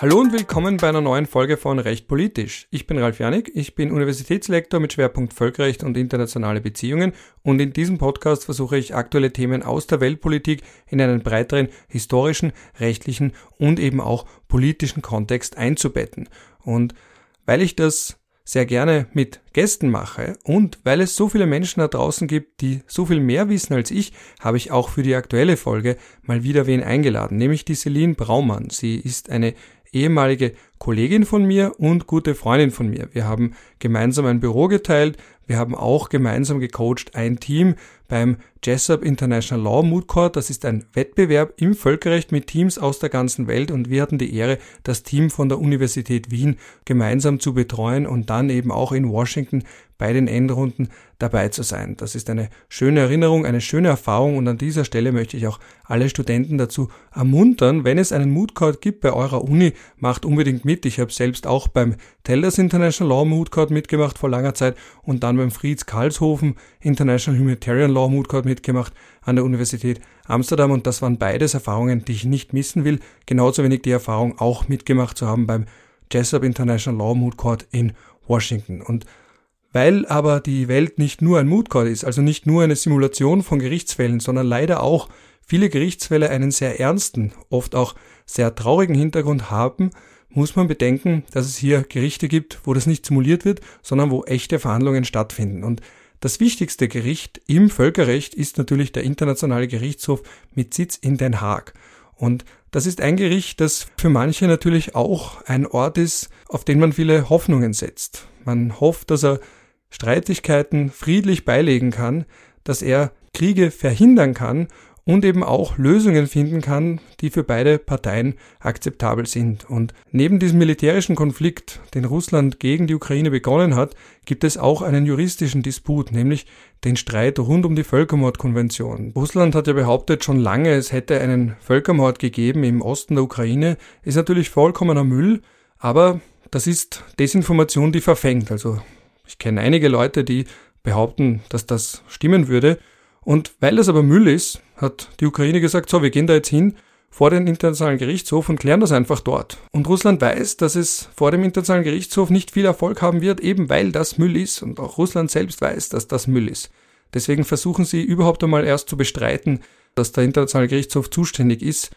Hallo und willkommen bei einer neuen Folge von Recht Politisch. Ich bin Ralf Janik, ich bin Universitätslektor mit Schwerpunkt Völkerrecht und internationale Beziehungen und in diesem Podcast versuche ich aktuelle Themen aus der Weltpolitik in einen breiteren historischen, rechtlichen und eben auch politischen Kontext einzubetten. Und weil ich das sehr gerne mit Gästen mache und weil es so viele Menschen da draußen gibt, die so viel mehr wissen als ich, habe ich auch für die aktuelle Folge mal wieder wen eingeladen, nämlich die Celine Braumann. Sie ist eine ehemalige Kollegin von mir und gute Freundin von mir. Wir haben gemeinsam ein Büro geteilt, wir haben auch gemeinsam gecoacht ein Team beim Jessup International Law Moot Court. Das ist ein Wettbewerb im Völkerrecht mit Teams aus der ganzen Welt und wir hatten die Ehre, das Team von der Universität Wien gemeinsam zu betreuen und dann eben auch in Washington bei den Endrunden dabei zu sein. Das ist eine schöne Erinnerung, eine schöne Erfahrung und an dieser Stelle möchte ich auch alle Studenten dazu ermuntern, wenn es einen Moot Court gibt bei eurer Uni, macht unbedingt mit. Ich habe selbst auch beim Tellers International Law Moot Court mitgemacht vor langer Zeit und dann beim Fritz Karlshofen International Humanitarian Law Moot Court mitgemacht an der Universität Amsterdam und das waren beides Erfahrungen, die ich nicht missen will. Genauso wenig die Erfahrung auch mitgemacht zu haben beim Jessup International Law Moot Court in Washington. Und weil aber die Welt nicht nur ein Moot Court ist, also nicht nur eine Simulation von Gerichtsfällen, sondern leider auch viele Gerichtsfälle einen sehr ernsten, oft auch sehr traurigen Hintergrund haben, muss man bedenken, dass es hier Gerichte gibt, wo das nicht simuliert wird, sondern wo echte Verhandlungen stattfinden. Und das wichtigste Gericht im Völkerrecht ist natürlich der Internationale Gerichtshof mit Sitz in Den Haag. Und das ist ein Gericht, das für manche natürlich auch ein Ort ist, auf den man viele Hoffnungen setzt. Man hofft, dass er Streitigkeiten friedlich beilegen kann, dass er Kriege verhindern kann und eben auch Lösungen finden kann, die für beide Parteien akzeptabel sind. Und neben diesem militärischen Konflikt, den Russland gegen die Ukraine begonnen hat, gibt es auch einen juristischen Disput, nämlich den Streit rund um die Völkermordkonvention. Russland hat ja behauptet schon lange, es hätte einen Völkermord gegeben im Osten der Ukraine, ist natürlich vollkommener Müll, aber das ist Desinformation, die verfängt. Also ich kenne einige Leute, die behaupten, dass das stimmen würde. Und weil das aber Müll ist, hat die Ukraine gesagt, so, wir gehen da jetzt hin vor den Internationalen Gerichtshof und klären das einfach dort. Und Russland weiß, dass es vor dem Internationalen Gerichtshof nicht viel Erfolg haben wird, eben weil das Müll ist. Und auch Russland selbst weiß, dass das Müll ist. Deswegen versuchen sie überhaupt einmal erst zu bestreiten, dass der Internationale Gerichtshof zuständig ist.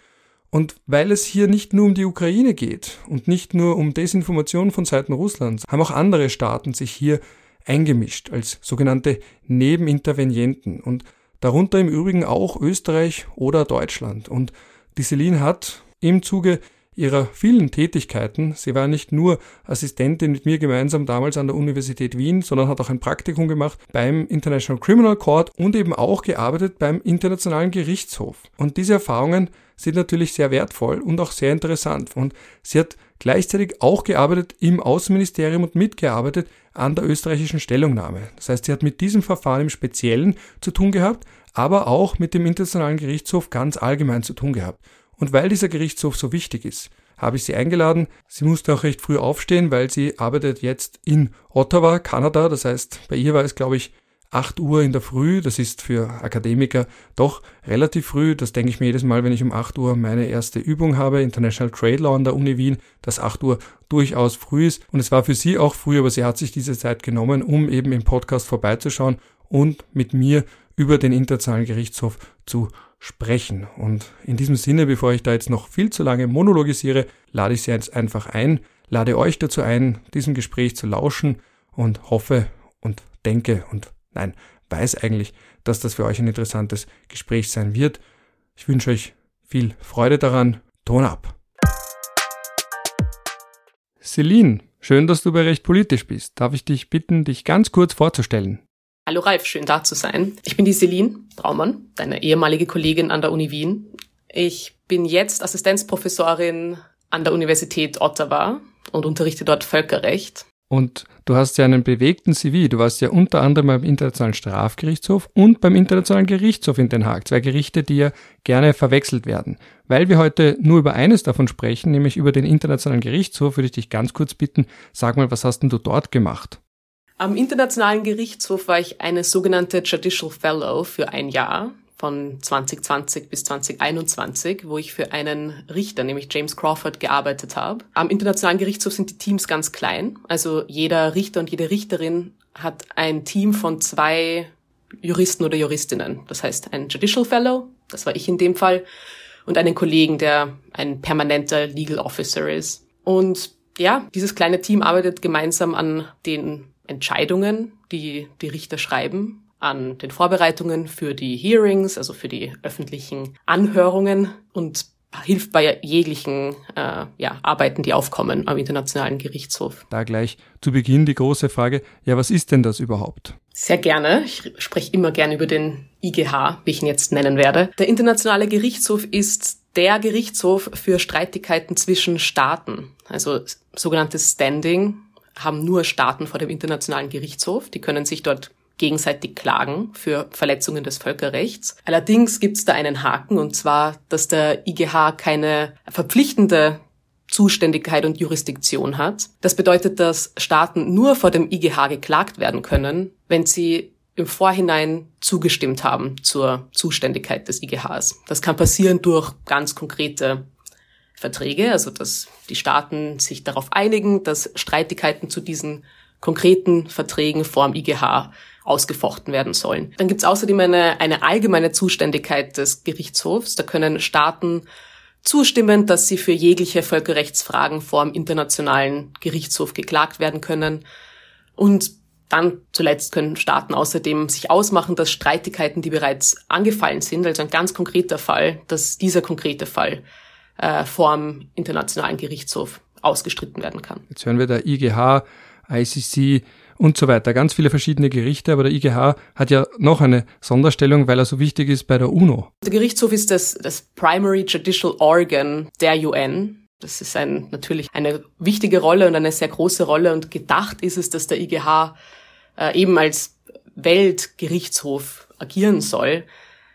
Und weil es hier nicht nur um die Ukraine geht und nicht nur um Desinformation von Seiten Russlands, haben auch andere Staaten sich hier eingemischt als sogenannte Nebenintervenienten und darunter im Übrigen auch Österreich oder Deutschland. Und die Celine hat im Zuge ihrer vielen Tätigkeiten. Sie war nicht nur Assistentin mit mir gemeinsam damals an der Universität Wien, sondern hat auch ein Praktikum gemacht beim International Criminal Court und eben auch gearbeitet beim Internationalen Gerichtshof. Und diese Erfahrungen sind natürlich sehr wertvoll und auch sehr interessant. Und sie hat gleichzeitig auch gearbeitet im Außenministerium und mitgearbeitet an der österreichischen Stellungnahme. Das heißt, sie hat mit diesem Verfahren im Speziellen zu tun gehabt, aber auch mit dem Internationalen Gerichtshof ganz allgemein zu tun gehabt. Und weil dieser Gerichtshof so wichtig ist, habe ich sie eingeladen. Sie musste auch recht früh aufstehen, weil sie arbeitet jetzt in Ottawa, Kanada. Das heißt, bei ihr war es, glaube ich, 8 Uhr in der Früh. Das ist für Akademiker doch relativ früh. Das denke ich mir jedes Mal, wenn ich um 8 Uhr meine erste Übung habe, International Trade Law an der Uni Wien, dass 8 Uhr durchaus früh ist. Und es war für sie auch früh, aber sie hat sich diese Zeit genommen, um eben im Podcast vorbeizuschauen und mit mir über den Internationalen Gerichtshof zu sprechen. Und in diesem Sinne, bevor ich da jetzt noch viel zu lange monologisiere, lade ich Sie jetzt einfach ein, lade euch dazu ein, diesem Gespräch zu lauschen und hoffe und denke und nein, weiß eigentlich, dass das für euch ein interessantes Gespräch sein wird. Ich wünsche euch viel Freude daran. Ton ab. Celine, schön, dass du bei Recht politisch bist. Darf ich dich bitten, dich ganz kurz vorzustellen? Hallo Ralf, schön da zu sein. Ich bin die Celine Braumann, deine ehemalige Kollegin an der Uni Wien. Ich bin jetzt Assistenzprofessorin an der Universität Ottawa und unterrichte dort Völkerrecht. Und du hast ja einen bewegten CV. Du warst ja unter anderem beim Internationalen Strafgerichtshof und beim Internationalen Gerichtshof in Den Haag. Zwei Gerichte, die ja gerne verwechselt werden. Weil wir heute nur über eines davon sprechen, nämlich über den Internationalen Gerichtshof, würde ich dich ganz kurz bitten, sag mal, was hast denn du dort gemacht? Am Internationalen Gerichtshof war ich eine sogenannte Judicial Fellow für ein Jahr von 2020 bis 2021, wo ich für einen Richter, nämlich James Crawford, gearbeitet habe. Am Internationalen Gerichtshof sind die Teams ganz klein. Also jeder Richter und jede Richterin hat ein Team von zwei Juristen oder Juristinnen. Das heißt, ein Judicial Fellow, das war ich in dem Fall, und einen Kollegen, der ein permanenter Legal Officer ist. Und ja, dieses kleine Team arbeitet gemeinsam an den Entscheidungen, die die Richter schreiben, an den Vorbereitungen für die Hearings, also für die öffentlichen Anhörungen und hilft bei jeglichen äh, ja, Arbeiten, die aufkommen am Internationalen Gerichtshof. Da gleich zu Beginn die große Frage, ja, was ist denn das überhaupt? Sehr gerne. Ich spreche immer gerne über den IGH, wie ich ihn jetzt nennen werde. Der Internationale Gerichtshof ist der Gerichtshof für Streitigkeiten zwischen Staaten, also sogenanntes Standing haben nur Staaten vor dem Internationalen Gerichtshof. Die können sich dort gegenseitig klagen für Verletzungen des Völkerrechts. Allerdings gibt es da einen Haken, und zwar, dass der IGH keine verpflichtende Zuständigkeit und Jurisdiktion hat. Das bedeutet, dass Staaten nur vor dem IGH geklagt werden können, wenn sie im Vorhinein zugestimmt haben zur Zuständigkeit des IGHs. Das kann passieren durch ganz konkrete Verträge, also dass die Staaten sich darauf einigen, dass Streitigkeiten zu diesen konkreten Verträgen vorm IGH ausgefochten werden sollen. Dann gibt es außerdem eine, eine allgemeine Zuständigkeit des Gerichtshofs. Da können Staaten zustimmen, dass sie für jegliche Völkerrechtsfragen vor dem Internationalen Gerichtshof geklagt werden können. Und dann zuletzt können Staaten außerdem sich ausmachen, dass Streitigkeiten, die bereits angefallen sind, also ein ganz konkreter Fall, dass dieser konkrete Fall äh, vor dem Internationalen Gerichtshof ausgestritten werden kann. Jetzt hören wir da IGH, ICC, und so weiter. Ganz viele verschiedene Gerichte, aber der IGH hat ja noch eine Sonderstellung, weil er so wichtig ist bei der UNO. Der Gerichtshof ist das, das Primary Judicial Organ der UN. Das ist ein, natürlich eine wichtige Rolle und eine sehr große Rolle und gedacht ist es, dass der IGH äh, eben als Weltgerichtshof agieren soll.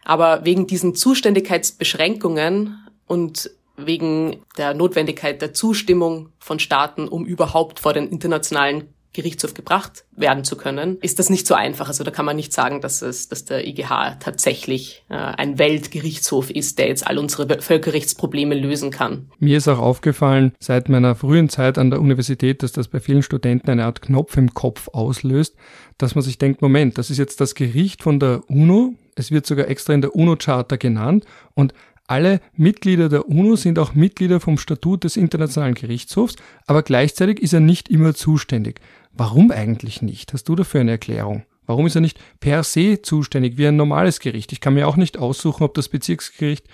Aber wegen diesen Zuständigkeitsbeschränkungen und wegen der Notwendigkeit der Zustimmung von Staaten, um überhaupt vor den internationalen Gerichtshof gebracht werden zu können, ist das nicht so einfach. Also da kann man nicht sagen, dass es, dass der IGH tatsächlich äh, ein Weltgerichtshof ist, der jetzt all unsere Völkerrechtsprobleme lösen kann. Mir ist auch aufgefallen seit meiner frühen Zeit an der Universität, dass das bei vielen Studenten eine Art Knopf im Kopf auslöst, dass man sich denkt, Moment, das ist jetzt das Gericht von der UNO. Es wird sogar extra in der UNO-Charta genannt und alle Mitglieder der UNO sind auch Mitglieder vom Statut des Internationalen Gerichtshofs, aber gleichzeitig ist er nicht immer zuständig. Warum eigentlich nicht? Hast du dafür eine Erklärung? Warum ist er nicht per se zuständig wie ein normales Gericht? Ich kann mir auch nicht aussuchen, ob das Bezirksgericht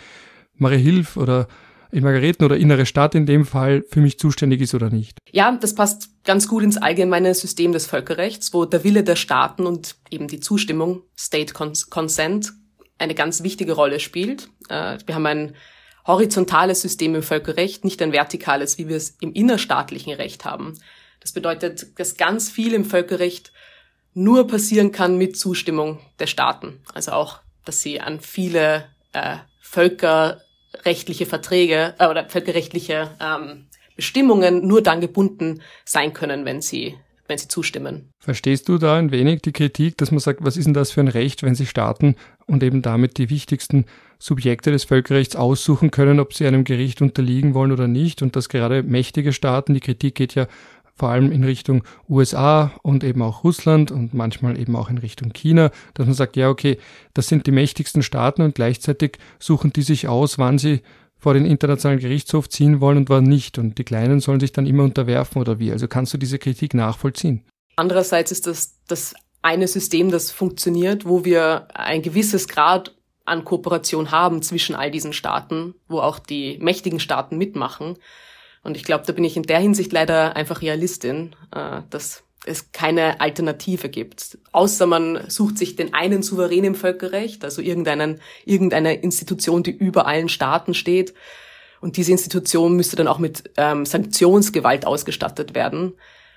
Mariahilf oder in Margareten oder Innere Stadt in dem Fall für mich zuständig ist oder nicht. Ja, das passt ganz gut ins allgemeine System des Völkerrechts, wo der Wille der Staaten und eben die Zustimmung, State Consent, eine ganz wichtige Rolle spielt. Äh, wir haben ein horizontales System im Völkerrecht, nicht ein vertikales, wie wir es im innerstaatlichen Recht haben. Das bedeutet, dass ganz viel im Völkerrecht nur passieren kann mit Zustimmung der Staaten. Also auch, dass sie an viele äh, völkerrechtliche Verträge äh, oder völkerrechtliche ähm, Bestimmungen nur dann gebunden sein können, wenn sie wenn sie zustimmen. Verstehst du da ein wenig die Kritik, dass man sagt, was ist denn das für ein Recht, wenn sie Staaten und eben damit die wichtigsten Subjekte des Völkerrechts aussuchen können, ob sie einem Gericht unterliegen wollen oder nicht und dass gerade mächtige Staaten, die Kritik geht ja vor allem in Richtung USA und eben auch Russland und manchmal eben auch in Richtung China, dass man sagt, ja, okay, das sind die mächtigsten Staaten und gleichzeitig suchen die sich aus, wann sie vor den Internationalen Gerichtshof ziehen wollen und wann nicht. Und die Kleinen sollen sich dann immer unterwerfen oder wie. Also kannst du diese Kritik nachvollziehen? Andererseits ist das das eine System, das funktioniert, wo wir ein gewisses Grad an Kooperation haben zwischen all diesen Staaten, wo auch die mächtigen Staaten mitmachen. Und ich glaube, da bin ich in der Hinsicht leider einfach Realistin, äh, dass es keine Alternative gibt. Außer man sucht sich den einen Souverän im Völkerrecht, also irgendeinen, irgendeine Institution, die über allen Staaten steht. Und diese Institution müsste dann auch mit ähm, Sanktionsgewalt ausgestattet werden.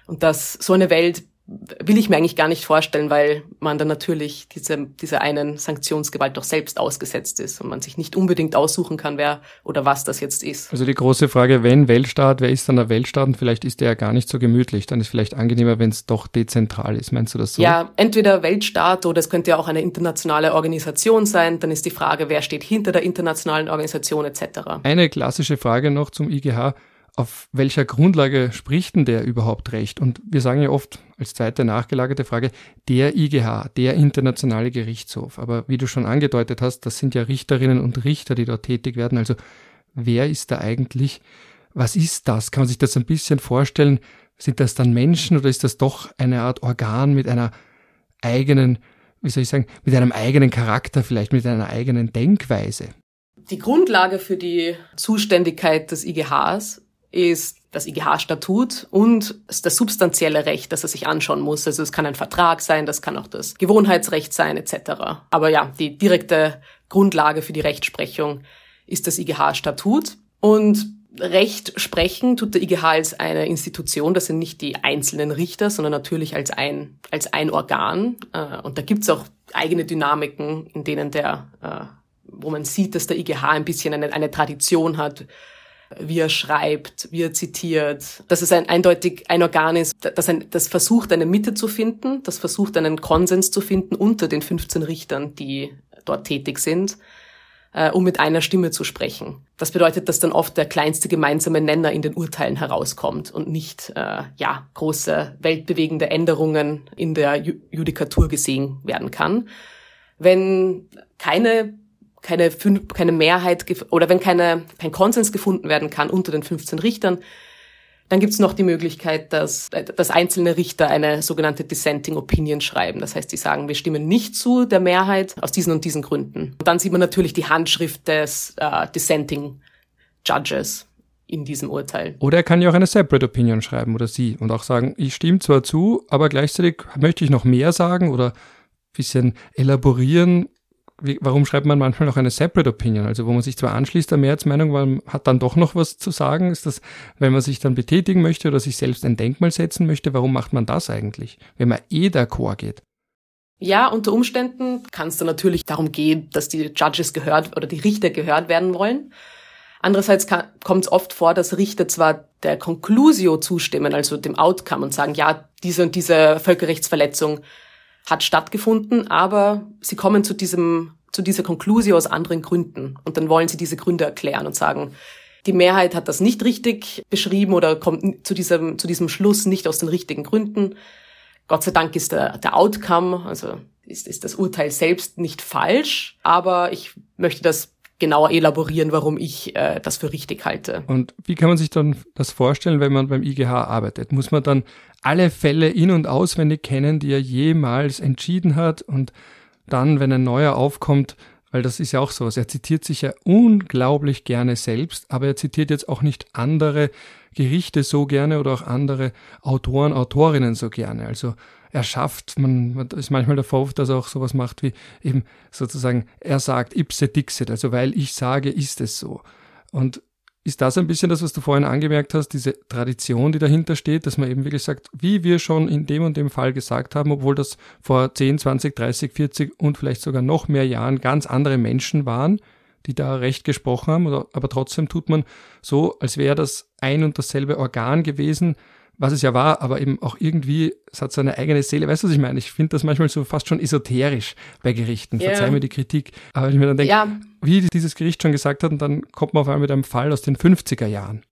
Und das, so eine Welt will ich mir eigentlich gar nicht vorstellen, weil man dann natürlich diese, dieser einen Sanktionsgewalt doch selbst ausgesetzt ist und man sich nicht unbedingt aussuchen kann, wer oder was das jetzt ist. Also die große Frage, wenn Weltstaat, wer ist dann der Weltstaat? Und vielleicht ist der ja gar nicht so gemütlich. Dann ist vielleicht angenehmer, wenn es doch dezentral ist. Meinst du das so? Ja, entweder Weltstaat oder es könnte ja auch eine internationale Organisation sein. Dann ist die Frage, wer steht hinter der internationalen Organisation etc. Eine klassische Frage noch zum IGH auf welcher Grundlage spricht denn der überhaupt Recht? Und wir sagen ja oft als zweite nachgelagerte Frage, der IGH, der Internationale Gerichtshof. Aber wie du schon angedeutet hast, das sind ja Richterinnen und Richter, die dort tätig werden. Also wer ist da eigentlich? Was ist das? Kann man sich das ein bisschen vorstellen? Sind das dann Menschen oder ist das doch eine Art Organ mit einer eigenen, wie soll ich sagen, mit einem eigenen Charakter, vielleicht mit einer eigenen Denkweise? Die Grundlage für die Zuständigkeit des IGHs ist das IGH-Statut und das substanzielle Recht, das er sich anschauen muss. Also es kann ein Vertrag sein, das kann auch das Gewohnheitsrecht sein etc. Aber ja, die direkte Grundlage für die Rechtsprechung ist das IGH-Statut. Und Recht sprechen tut der IGH als eine Institution, das sind nicht die einzelnen Richter, sondern natürlich als ein, als ein Organ. Äh, und da gibt's auch eigene Dynamiken, in denen der, äh, wo man sieht, dass der IGH ein bisschen eine, eine Tradition hat, wie er schreibt, wie er zitiert, dass es ein, eindeutig ein Organ ist, das, ein, das versucht, eine Mitte zu finden, das versucht, einen Konsens zu finden unter den 15 Richtern, die dort tätig sind, äh, um mit einer Stimme zu sprechen. Das bedeutet, dass dann oft der kleinste gemeinsame Nenner in den Urteilen herauskommt und nicht äh, ja große weltbewegende Änderungen in der Judikatur gesehen werden kann. Wenn keine keine, keine Mehrheit oder wenn keine, kein Konsens gefunden werden kann unter den 15 Richtern, dann gibt es noch die Möglichkeit, dass, dass einzelne Richter eine sogenannte Dissenting Opinion schreiben. Das heißt, sie sagen, wir stimmen nicht zu der Mehrheit aus diesen und diesen Gründen. Und dann sieht man natürlich die Handschrift des äh, Dissenting Judges in diesem Urteil. Oder er kann ja auch eine Separate Opinion schreiben oder sie und auch sagen, ich stimme zwar zu, aber gleichzeitig möchte ich noch mehr sagen oder bisschen elaborieren wie, warum schreibt man manchmal noch eine Separate Opinion? Also wo man sich zwar anschließt der Mehrheitsmeinung, weil man hat dann doch noch was zu sagen. Ist das, wenn man sich dann betätigen möchte oder sich selbst ein Denkmal setzen möchte, warum macht man das eigentlich, wenn man eh d'accord geht? Ja, unter Umständen kann es dann natürlich darum gehen, dass die Judges gehört oder die Richter gehört werden wollen. Andererseits kommt es oft vor, dass Richter zwar der Conclusio zustimmen, also dem Outcome und sagen, ja, diese und diese Völkerrechtsverletzung hat stattgefunden, aber sie kommen zu diesem, zu dieser Konklusion aus anderen Gründen. Und dann wollen sie diese Gründe erklären und sagen, die Mehrheit hat das nicht richtig beschrieben oder kommt zu diesem, zu diesem Schluss nicht aus den richtigen Gründen. Gott sei Dank ist der, der Outcome, also ist, ist das Urteil selbst nicht falsch, aber ich möchte das genauer elaborieren, warum ich äh, das für richtig halte. Und wie kann man sich dann das vorstellen, wenn man beim IGH arbeitet? Muss man dann alle Fälle in und auswendig kennen, die er jemals entschieden hat und dann, wenn ein neuer aufkommt, weil das ist ja auch so, er zitiert sich ja unglaublich gerne selbst, aber er zitiert jetzt auch nicht andere Gerichte so gerne oder auch andere Autoren, Autorinnen so gerne. Also er schafft, man, man ist manchmal der Vorwurf, dass er auch sowas macht wie eben sozusagen, er sagt ipse dixit, also weil ich sage, ist es so. Und ist das ein bisschen das, was du vorhin angemerkt hast, diese Tradition, die dahinter steht, dass man eben wirklich sagt, wie wir schon in dem und dem Fall gesagt haben, obwohl das vor 10, 20, 30, 40 und vielleicht sogar noch mehr Jahren ganz andere Menschen waren, die da Recht gesprochen haben, aber trotzdem tut man so, als wäre das ein und dasselbe Organ gewesen, was es ja war, aber eben auch irgendwie, es hat seine eigene Seele. Weißt du, was ich meine? Ich finde das manchmal so fast schon esoterisch bei Gerichten. Yeah. Verzeih mir die Kritik. Aber wenn ich mir dann denke, ja. wie dieses Gericht schon gesagt hat, und dann kommt man auf einmal mit einem Fall aus den 50er Jahren.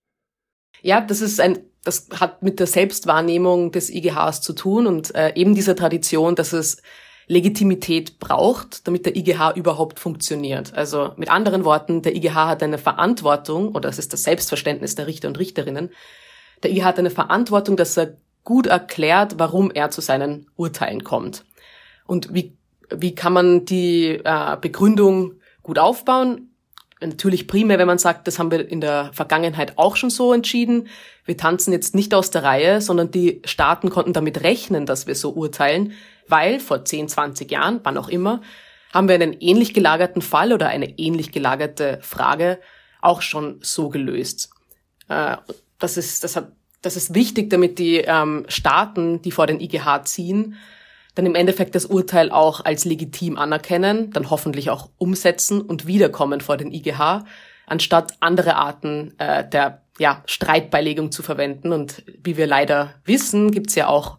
Ja, das ist ein, das hat mit der Selbstwahrnehmung des IGHs zu tun und äh, eben dieser Tradition, dass es Legitimität braucht, damit der IGH überhaupt funktioniert. Also mit anderen Worten, der IGH hat eine Verantwortung, oder das ist das Selbstverständnis der Richter und Richterinnen, der IGH hat eine Verantwortung, dass er gut erklärt, warum er zu seinen Urteilen kommt. Und wie, wie kann man die äh, Begründung gut aufbauen? Natürlich primär, wenn man sagt, das haben wir in der Vergangenheit auch schon so entschieden. Wir tanzen jetzt nicht aus der Reihe, sondern die Staaten konnten damit rechnen, dass wir so urteilen, weil vor 10, 20 Jahren, wann auch immer, haben wir einen ähnlich gelagerten Fall oder eine ähnlich gelagerte Frage auch schon so gelöst. Das ist, das hat das ist wichtig, damit die ähm, Staaten, die vor den IGH ziehen, dann im Endeffekt das Urteil auch als legitim anerkennen, dann hoffentlich auch umsetzen und wiederkommen vor den IGH, anstatt andere Arten äh, der ja, Streitbeilegung zu verwenden. Und wie wir leider wissen, gibt's ja auch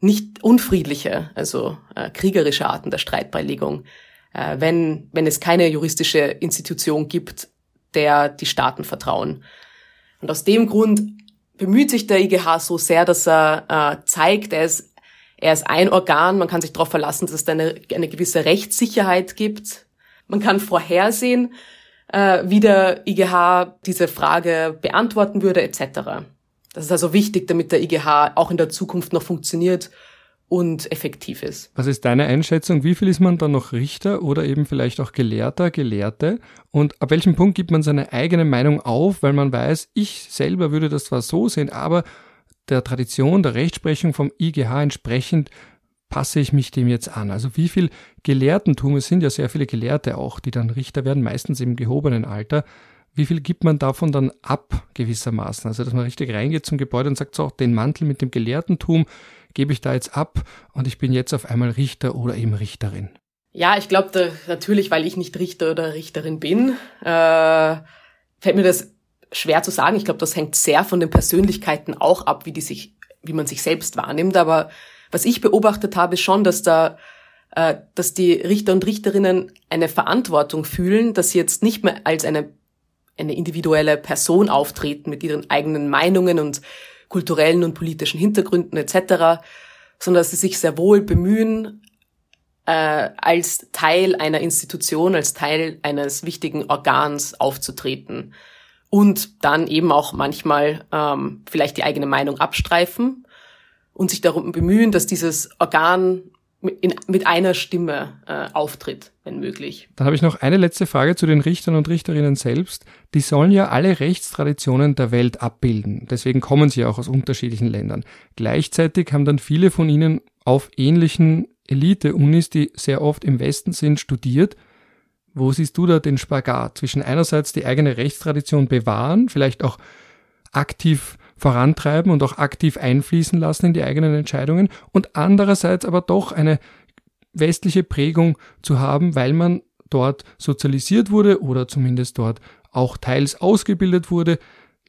nicht unfriedliche, also äh, kriegerische Arten der Streitbeilegung, äh, wenn, wenn es keine juristische Institution gibt, der die Staaten vertrauen. Und aus dem Grund bemüht sich der IGH so sehr, dass er äh, zeigt, er ist, er ist ein Organ, man kann sich darauf verlassen, dass es eine, eine gewisse Rechtssicherheit gibt. Man kann vorhersehen, äh, wie der IGH diese Frage beantworten würde, etc. Das ist also wichtig, damit der IGH auch in der Zukunft noch funktioniert und effektiv ist. Was ist deine Einschätzung? Wie viel ist man dann noch Richter oder eben vielleicht auch Gelehrter, Gelehrte? Und ab welchem Punkt gibt man seine eigene Meinung auf, weil man weiß, ich selber würde das zwar so sehen, aber der Tradition, der Rechtsprechung vom IGH entsprechend passe ich mich dem jetzt an? Also wie viel Gelehrtentum, es sind ja sehr viele Gelehrte auch, die dann Richter werden, meistens im gehobenen Alter, wie viel gibt man davon dann ab gewissermaßen? Also dass man richtig reingeht zum Gebäude und sagt so, den Mantel mit dem Gelehrtentum gebe ich da jetzt ab und ich bin jetzt auf einmal Richter oder eben Richterin. Ja, ich glaube natürlich, weil ich nicht Richter oder Richterin bin, äh, fällt mir das schwer zu sagen. Ich glaube, das hängt sehr von den Persönlichkeiten auch ab, wie die sich, wie man sich selbst wahrnimmt. Aber was ich beobachtet habe, ist schon, dass da äh, dass die Richter und Richterinnen eine Verantwortung fühlen, dass sie jetzt nicht mehr als eine, eine individuelle Person auftreten mit ihren eigenen Meinungen und kulturellen und politischen Hintergründen etc., sondern dass sie sich sehr wohl bemühen, äh, als Teil einer Institution, als Teil eines wichtigen Organs aufzutreten und dann eben auch manchmal ähm, vielleicht die eigene Meinung abstreifen und sich darum bemühen, dass dieses Organ in, mit einer Stimme äh, auftritt, wenn möglich. Dann habe ich noch eine letzte Frage zu den Richtern und Richterinnen selbst. Die sollen ja alle Rechtstraditionen der Welt abbilden. Deswegen kommen sie auch aus unterschiedlichen Ländern. Gleichzeitig haben dann viele von ihnen auf ähnlichen Elite-Unis, die sehr oft im Westen sind, studiert. Wo siehst du da den Spagat zwischen einerseits die eigene Rechtstradition bewahren, vielleicht auch aktiv vorantreiben und auch aktiv einfließen lassen in die eigenen Entscheidungen und andererseits aber doch eine westliche Prägung zu haben, weil man dort sozialisiert wurde oder zumindest dort auch teils ausgebildet wurde.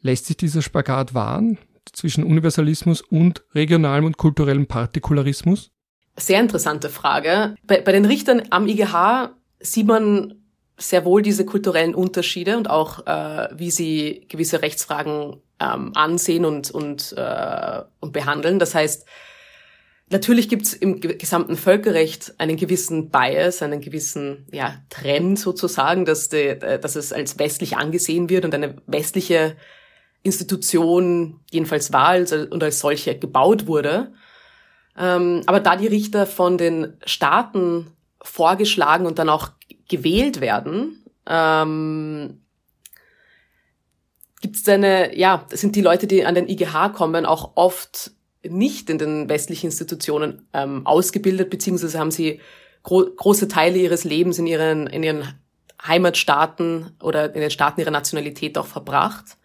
Lässt sich dieser Spagat wahren zwischen Universalismus und regionalem und kulturellem Partikularismus? Sehr interessante Frage. Bei, bei den Richtern am IGH sieht man sehr wohl diese kulturellen Unterschiede und auch, äh, wie sie gewisse Rechtsfragen ähm, ansehen und, und, äh, und behandeln. Das heißt, natürlich gibt es im gesamten Völkerrecht einen gewissen Bias, einen gewissen ja, Trend sozusagen, dass, die, äh, dass es als westlich angesehen wird und eine westliche Institution jedenfalls war als, und als solche gebaut wurde. Ähm, aber da die Richter von den Staaten vorgeschlagen und dann auch gewählt werden, ähm, gibt es eine, ja, sind die Leute, die an den IGH kommen, auch oft nicht in den westlichen Institutionen ähm, ausgebildet, beziehungsweise haben sie gro große Teile ihres Lebens in ihren, in ihren Heimatstaaten oder in den Staaten ihrer Nationalität auch verbracht.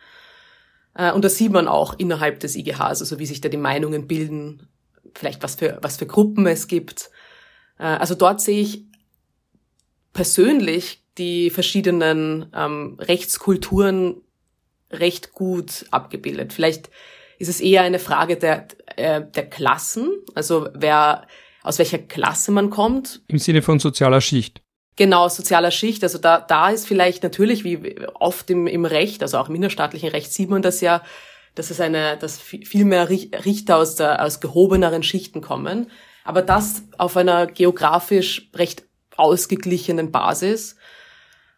Äh, und das sieht man auch innerhalb des IGHs, also wie sich da die Meinungen bilden, vielleicht was für, was für Gruppen es gibt. Äh, also dort sehe ich persönlich die verschiedenen ähm, Rechtskulturen recht gut abgebildet. Vielleicht ist es eher eine Frage der, äh, der Klassen, also wer aus welcher Klasse man kommt. Im Sinne von sozialer Schicht. Genau, sozialer Schicht. Also da, da ist vielleicht natürlich, wie oft im, im Recht, also auch im innerstaatlichen Recht sieht man das ja, dass es eine, dass viel mehr Richter aus der, aus gehobeneren Schichten kommen. Aber das auf einer geografisch recht ausgeglichenen Basis.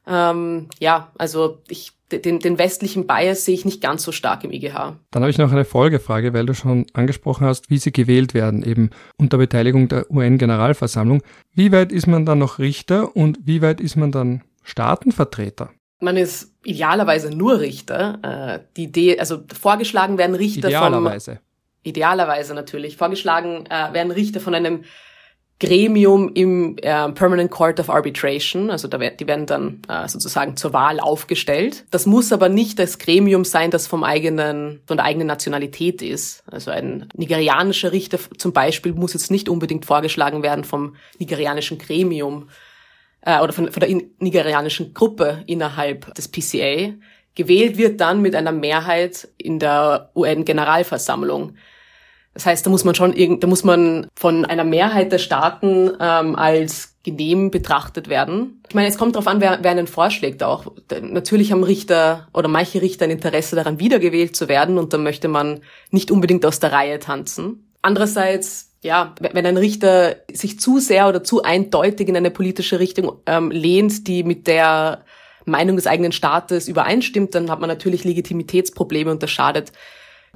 Ähm, ja, also ich den, den westlichen Bias sehe ich nicht ganz so stark im IGH. Dann habe ich noch eine Folgefrage, weil du schon angesprochen hast, wie sie gewählt werden, eben unter Beteiligung der UN-Generalversammlung. Wie weit ist man dann noch Richter und wie weit ist man dann Staatenvertreter? Man ist idealerweise nur Richter. Äh, die Idee, also vorgeschlagen werden Richter idealerweise. vom... Idealerweise. Idealerweise natürlich. Vorgeschlagen äh, werden Richter von einem Gremium im äh, Permanent Court of Arbitration, also da, die werden dann äh, sozusagen zur Wahl aufgestellt. Das muss aber nicht das Gremium sein, das vom eigenen, von der eigenen Nationalität ist. Also ein nigerianischer Richter zum Beispiel muss jetzt nicht unbedingt vorgeschlagen werden vom nigerianischen Gremium äh, oder von, von der nigerianischen Gruppe innerhalb des PCA. Gewählt wird dann mit einer Mehrheit in der UN-Generalversammlung. Das heißt, da muss man schon irgend, da muss man von einer Mehrheit der Staaten ähm, als genehm betrachtet werden. Ich meine, es kommt darauf an, wer, wer einen vorschlägt auch. Natürlich haben Richter oder manche Richter ein Interesse daran, wiedergewählt zu werden und da möchte man nicht unbedingt aus der Reihe tanzen. Andererseits, ja, wenn ein Richter sich zu sehr oder zu eindeutig in eine politische Richtung ähm, lehnt, die mit der Meinung des eigenen Staates übereinstimmt, dann hat man natürlich Legitimitätsprobleme und das schadet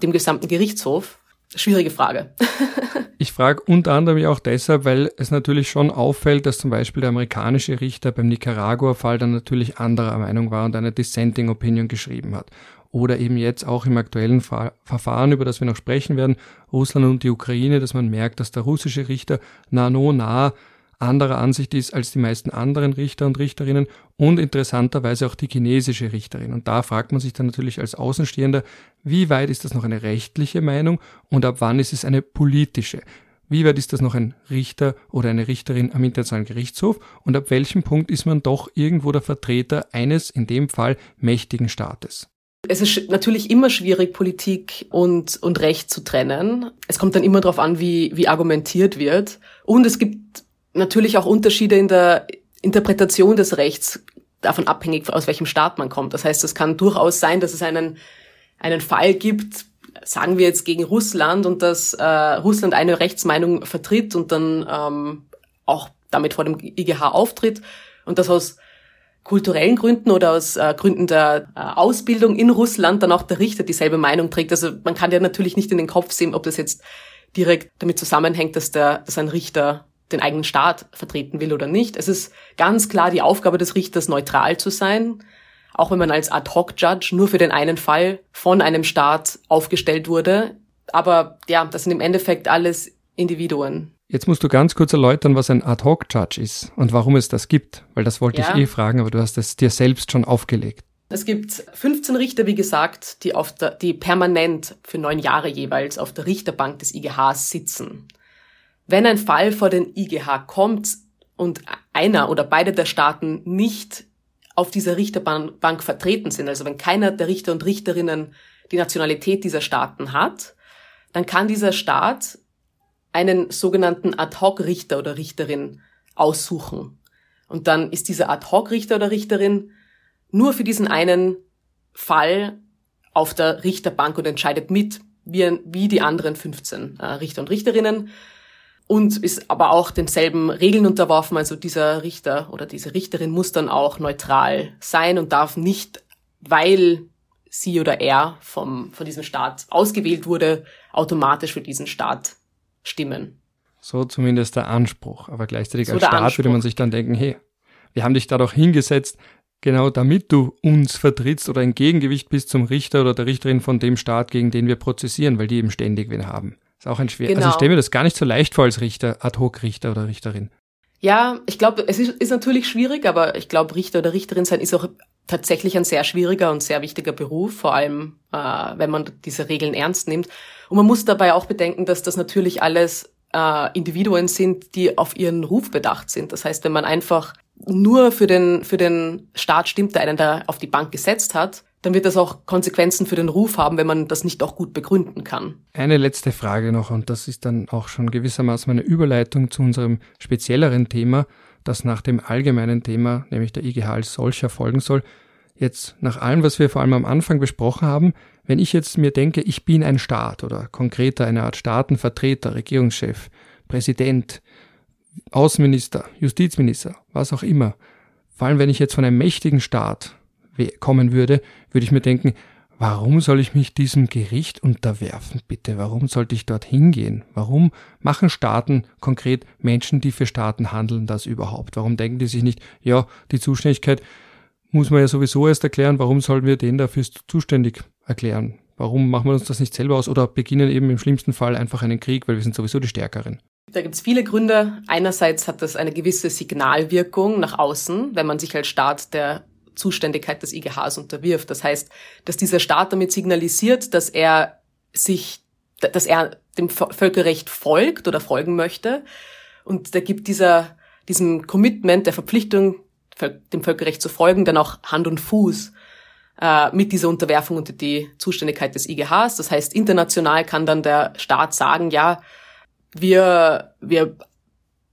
dem gesamten Gerichtshof. Schwierige Frage. ich frage unter anderem auch deshalb, weil es natürlich schon auffällt, dass zum Beispiel der amerikanische Richter beim Nicaragua-Fall dann natürlich anderer Meinung war und eine Dissenting Opinion geschrieben hat. Oder eben jetzt auch im aktuellen Ver Verfahren, über das wir noch sprechen werden, Russland und die Ukraine, dass man merkt, dass der russische Richter nah no nah anderer Ansicht ist als die meisten anderen Richter und Richterinnen und interessanterweise auch die chinesische Richterin. Und da fragt man sich dann natürlich als Außenstehender, wie weit ist das noch eine rechtliche Meinung und ab wann ist es eine politische? Wie weit ist das noch ein Richter oder eine Richterin am Internationalen Gerichtshof und ab welchem Punkt ist man doch irgendwo der Vertreter eines, in dem Fall, mächtigen Staates? Es ist natürlich immer schwierig, Politik und, und Recht zu trennen. Es kommt dann immer darauf an, wie, wie argumentiert wird. Und es gibt natürlich auch Unterschiede in der Interpretation des Rechts, davon abhängig, aus welchem Staat man kommt. Das heißt, es kann durchaus sein, dass es einen, einen Fall gibt, sagen wir jetzt gegen Russland und dass äh, Russland eine Rechtsmeinung vertritt und dann ähm, auch damit vor dem IGH auftritt und das aus kulturellen Gründen oder aus äh, Gründen der äh, Ausbildung in Russland dann auch der Richter dieselbe Meinung trägt. Also man kann ja natürlich nicht in den Kopf sehen, ob das jetzt direkt damit zusammenhängt, dass der, dass ein Richter den eigenen Staat vertreten will oder nicht. Es ist ganz klar die Aufgabe des Richters, neutral zu sein, auch wenn man als Ad-hoc-Judge nur für den einen Fall von einem Staat aufgestellt wurde. Aber ja, das sind im Endeffekt alles Individuen. Jetzt musst du ganz kurz erläutern, was ein Ad-hoc-Judge ist und warum es das gibt, weil das wollte ja. ich eh fragen, aber du hast es dir selbst schon aufgelegt. Es gibt 15 Richter, wie gesagt, die, auf der, die permanent für neun Jahre jeweils auf der Richterbank des IGHs sitzen. Wenn ein Fall vor den IGH kommt und einer oder beide der Staaten nicht auf dieser Richterbank vertreten sind, also wenn keiner der Richter und Richterinnen die Nationalität dieser Staaten hat, dann kann dieser Staat einen sogenannten Ad-hoc-Richter oder Richterin aussuchen. Und dann ist dieser Ad-hoc-Richter oder Richterin nur für diesen einen Fall auf der Richterbank und entscheidet mit, wie, wie die anderen 15 äh, Richter und Richterinnen und ist aber auch denselben Regeln unterworfen. Also dieser Richter oder diese Richterin muss dann auch neutral sein und darf nicht, weil sie oder er vom, von diesem Staat ausgewählt wurde, automatisch für diesen Staat stimmen. So zumindest der Anspruch. Aber gleichzeitig so als Staat Anspruch. würde man sich dann denken, hey, wir haben dich da doch hingesetzt, genau damit du uns vertrittst oder ein Gegengewicht bist zum Richter oder der Richterin von dem Staat, gegen den wir prozessieren, weil die eben ständig wen haben. Ist auch ein schwer. Genau. Also ich genau. stelle mir das gar nicht so leicht vor als Richter, Ad-Hoc-Richter oder Richterin. Ja, ich glaube, es ist, ist natürlich schwierig, aber ich glaube, Richter oder Richterin sein ist auch tatsächlich ein sehr schwieriger und sehr wichtiger Beruf, vor allem äh, wenn man diese Regeln ernst nimmt. Und man muss dabei auch bedenken, dass das natürlich alles äh, Individuen sind, die auf ihren Ruf bedacht sind. Das heißt, wenn man einfach nur für den, für den Staat stimmt, der einen da auf die Bank gesetzt hat, dann wird das auch Konsequenzen für den Ruf haben, wenn man das nicht auch gut begründen kann. Eine letzte Frage noch, und das ist dann auch schon gewissermaßen eine Überleitung zu unserem spezielleren Thema, das nach dem allgemeinen Thema, nämlich der IGH als solcher, folgen soll. Jetzt nach allem, was wir vor allem am Anfang besprochen haben, wenn ich jetzt mir denke, ich bin ein Staat oder konkreter eine Art Staatenvertreter, Regierungschef, Präsident, Außenminister, Justizminister, was auch immer, vor allem wenn ich jetzt von einem mächtigen Staat kommen würde, würde ich mir denken, warum soll ich mich diesem Gericht unterwerfen, bitte? Warum sollte ich dort hingehen? Warum machen Staaten konkret Menschen, die für Staaten handeln, das überhaupt? Warum denken die sich nicht, ja, die Zuständigkeit muss man ja sowieso erst erklären, warum sollen wir den dafür zuständig erklären? Warum machen wir uns das nicht selber aus oder beginnen eben im schlimmsten Fall einfach einen Krieg, weil wir sind sowieso die Stärkeren? Da gibt es viele Gründe. Einerseits hat das eine gewisse Signalwirkung nach außen, wenn man sich als Staat der Zuständigkeit des IGHs unterwirft. Das heißt, dass dieser Staat damit signalisiert, dass er sich, dass er dem Völkerrecht folgt oder folgen möchte. Und da gibt dieser, diesem Commitment der Verpflichtung, dem Völkerrecht zu folgen, dann auch Hand und Fuß äh, mit dieser Unterwerfung unter die Zuständigkeit des IGHs. Das heißt, international kann dann der Staat sagen, ja, wir, wir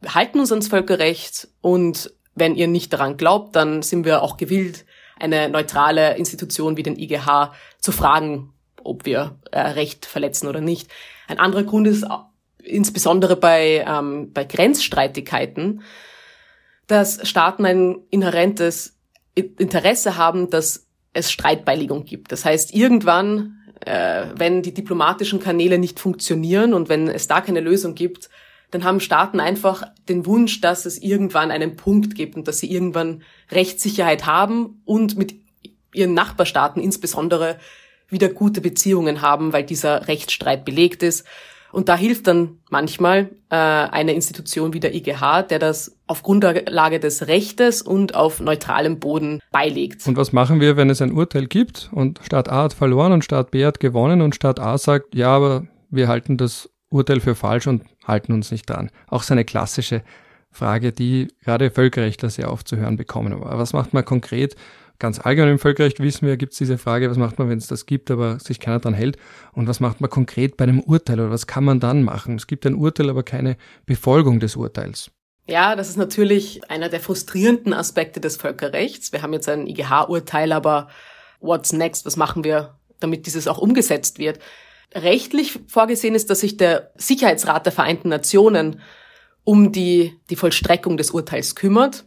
halten uns ans Völkerrecht und wenn ihr nicht daran glaubt, dann sind wir auch gewillt, eine neutrale Institution wie den IGH zu fragen, ob wir äh, Recht verletzen oder nicht. Ein anderer Grund ist insbesondere bei, ähm, bei Grenzstreitigkeiten, dass Staaten ein inhärentes Interesse haben, dass es Streitbeilegung gibt. Das heißt, irgendwann, äh, wenn die diplomatischen Kanäle nicht funktionieren und wenn es da keine Lösung gibt, dann haben Staaten einfach den Wunsch, dass es irgendwann einen Punkt gibt und dass sie irgendwann Rechtssicherheit haben und mit ihren Nachbarstaaten insbesondere wieder gute Beziehungen haben, weil dieser Rechtsstreit belegt ist. Und da hilft dann manchmal äh, eine Institution wie der IGH, der das auf Grundlage des Rechtes und auf neutralem Boden beilegt. Und was machen wir, wenn es ein Urteil gibt und Staat A hat verloren und Staat B hat gewonnen und Staat A sagt, ja, aber wir halten das Urteil für falsch und halten uns nicht dran. Auch so eine klassische Frage, die gerade Völkerrechtler sehr oft zu hören bekommen. Aber was macht man konkret? Ganz allgemein im Völkerrecht wissen wir, gibt es diese Frage, was macht man, wenn es das gibt, aber sich keiner dran hält? Und was macht man konkret bei einem Urteil oder was kann man dann machen? Es gibt ein Urteil, aber keine Befolgung des Urteils. Ja, das ist natürlich einer der frustrierenden Aspekte des Völkerrechts. Wir haben jetzt ein IGH-Urteil, aber what's next? Was machen wir, damit dieses auch umgesetzt wird? Rechtlich vorgesehen ist, dass sich der Sicherheitsrat der Vereinten Nationen um die, die Vollstreckung des Urteils kümmert.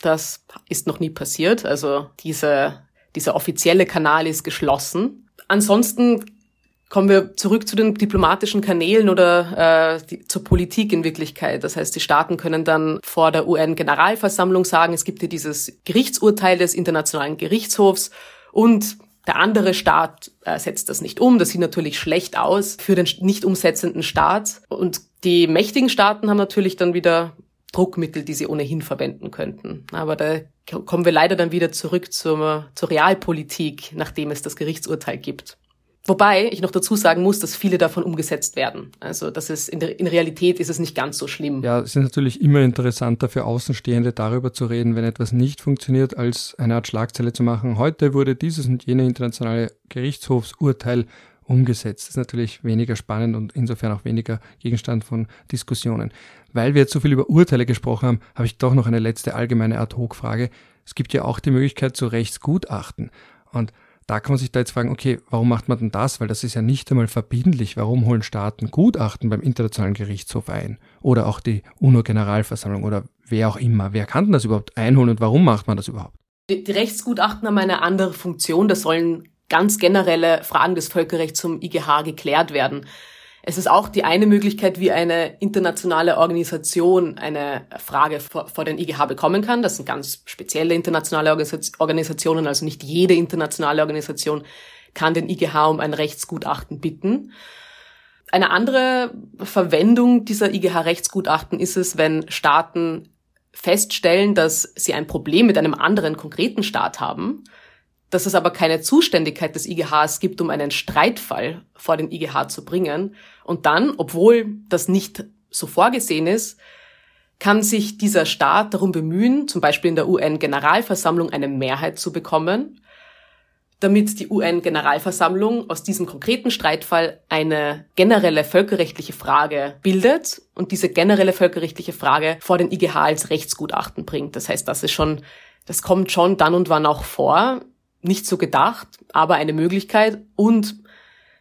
Das ist noch nie passiert. Also diese, dieser offizielle Kanal ist geschlossen. Ansonsten kommen wir zurück zu den diplomatischen Kanälen oder äh, die, zur Politik in Wirklichkeit. Das heißt, die Staaten können dann vor der UN-Generalversammlung sagen, es gibt hier dieses Gerichtsurteil des Internationalen Gerichtshofs und der andere Staat äh, setzt das nicht um. Das sieht natürlich schlecht aus für den nicht umsetzenden Staat. Und die mächtigen Staaten haben natürlich dann wieder Druckmittel, die sie ohnehin verwenden könnten. Aber da kommen wir leider dann wieder zurück zur, zur Realpolitik, nachdem es das Gerichtsurteil gibt. Wobei ich noch dazu sagen muss, dass viele davon umgesetzt werden. Also das ist in, der, in Realität ist es nicht ganz so schlimm. Ja, es ist natürlich immer interessanter für Außenstehende darüber zu reden, wenn etwas nicht funktioniert, als eine Art Schlagzeile zu machen. Heute wurde dieses und jene internationale Gerichtshofsurteil umgesetzt. Das ist natürlich weniger spannend und insofern auch weniger Gegenstand von Diskussionen. Weil wir jetzt so viel über Urteile gesprochen haben, habe ich doch noch eine letzte allgemeine Ad-Hoc-Frage. Es gibt ja auch die Möglichkeit zu Rechtsgutachten. Und da kann man sich da jetzt fragen, okay, warum macht man denn das? Weil das ist ja nicht einmal verbindlich. Warum holen Staaten Gutachten beim Internationalen Gerichtshof ein? Oder auch die UNO-Generalversammlung oder wer auch immer. Wer kann denn das überhaupt einholen und warum macht man das überhaupt? Die, die Rechtsgutachten haben eine andere Funktion. Das sollen ganz generelle Fragen des Völkerrechts zum IGH geklärt werden. Es ist auch die eine Möglichkeit, wie eine internationale Organisation eine Frage vor, vor den IGH bekommen kann. Das sind ganz spezielle internationale Organisationen, also nicht jede internationale Organisation kann den IGH um ein Rechtsgutachten bitten. Eine andere Verwendung dieser IGH-Rechtsgutachten ist es, wenn Staaten feststellen, dass sie ein Problem mit einem anderen konkreten Staat haben dass es aber keine Zuständigkeit des IGHs gibt, um einen Streitfall vor den IGH zu bringen. Und dann, obwohl das nicht so vorgesehen ist, kann sich dieser Staat darum bemühen, zum Beispiel in der UN-Generalversammlung eine Mehrheit zu bekommen, damit die UN-Generalversammlung aus diesem konkreten Streitfall eine generelle völkerrechtliche Frage bildet und diese generelle völkerrechtliche Frage vor den IGH als Rechtsgutachten bringt. Das heißt, das ist schon, das kommt schon dann und wann auch vor nicht so gedacht, aber eine Möglichkeit. Und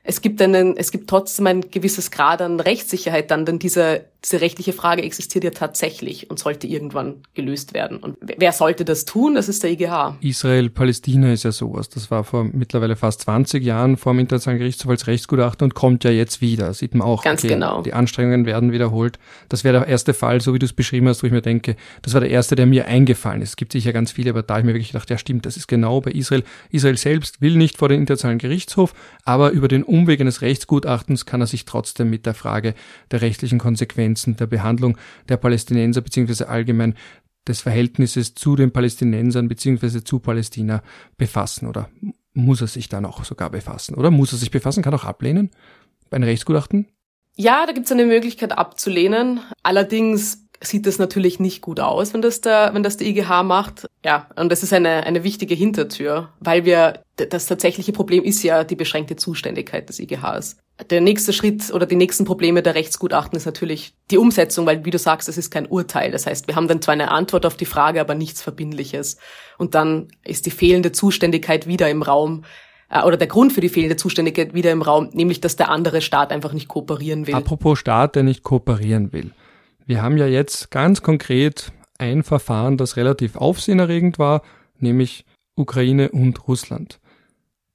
es gibt einen, es gibt trotzdem ein gewisses Grad an Rechtssicherheit dann, denn diese, diese rechtliche Frage existiert ja tatsächlich und sollte irgendwann gelöst werden. Und wer sollte das tun? Das ist der IGH. Israel-Palästina ist ja sowas. Das war vor mittlerweile fast 20 Jahren vor dem Internationalen Gerichtshof als Rechtsgutachten und kommt ja jetzt wieder. sieht man auch. Ganz okay, genau. Die Anstrengungen werden wiederholt. Das wäre der erste Fall, so wie du es beschrieben hast, wo ich mir denke, das war der erste, der mir eingefallen ist. Es gibt sicher ganz viele, aber da habe ich mir wirklich gedacht, ja stimmt, das ist genau bei Israel. Israel selbst will nicht vor den Internationalen Gerichtshof, aber über den Umweg eines Rechtsgutachtens kann er sich trotzdem mit der Frage der rechtlichen Konsequenzen Konsequenzen der Behandlung der Palästinenser beziehungsweise allgemein des Verhältnisses zu den Palästinensern beziehungsweise zu Palästina befassen oder muss er sich dann auch sogar befassen oder muss er sich befassen, kann auch ablehnen bei einem Rechtsgutachten? Ja, da gibt es eine Möglichkeit abzulehnen. Allerdings sieht das natürlich nicht gut aus, wenn das der, wenn das der IGH macht. Ja, und das ist eine, eine wichtige Hintertür, weil wir, das tatsächliche Problem ist ja die beschränkte Zuständigkeit des IGHs. Der nächste Schritt oder die nächsten Probleme der Rechtsgutachten ist natürlich die Umsetzung, weil, wie du sagst, es ist kein Urteil. Das heißt, wir haben dann zwar eine Antwort auf die Frage, aber nichts Verbindliches. Und dann ist die fehlende Zuständigkeit wieder im Raum äh, oder der Grund für die fehlende Zuständigkeit wieder im Raum, nämlich dass der andere Staat einfach nicht kooperieren will. Apropos Staat, der nicht kooperieren will. Wir haben ja jetzt ganz konkret ein Verfahren, das relativ aufsehenerregend war, nämlich Ukraine und Russland.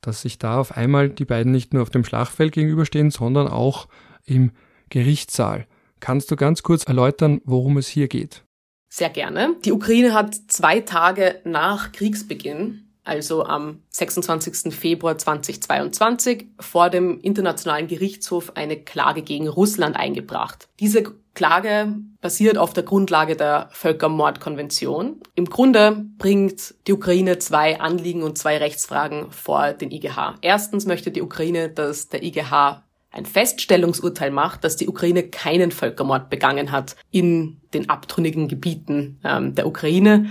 Dass sich da auf einmal die beiden nicht nur auf dem Schlachtfeld gegenüberstehen, sondern auch im Gerichtssaal. Kannst du ganz kurz erläutern, worum es hier geht? Sehr gerne. Die Ukraine hat zwei Tage nach Kriegsbeginn also am 26. Februar 2022, vor dem Internationalen Gerichtshof eine Klage gegen Russland eingebracht. Diese Klage basiert auf der Grundlage der Völkermordkonvention. Im Grunde bringt die Ukraine zwei Anliegen und zwei Rechtsfragen vor den IGH. Erstens möchte die Ukraine, dass der IGH ein Feststellungsurteil macht, dass die Ukraine keinen Völkermord begangen hat in den abtrünnigen Gebieten ähm, der Ukraine.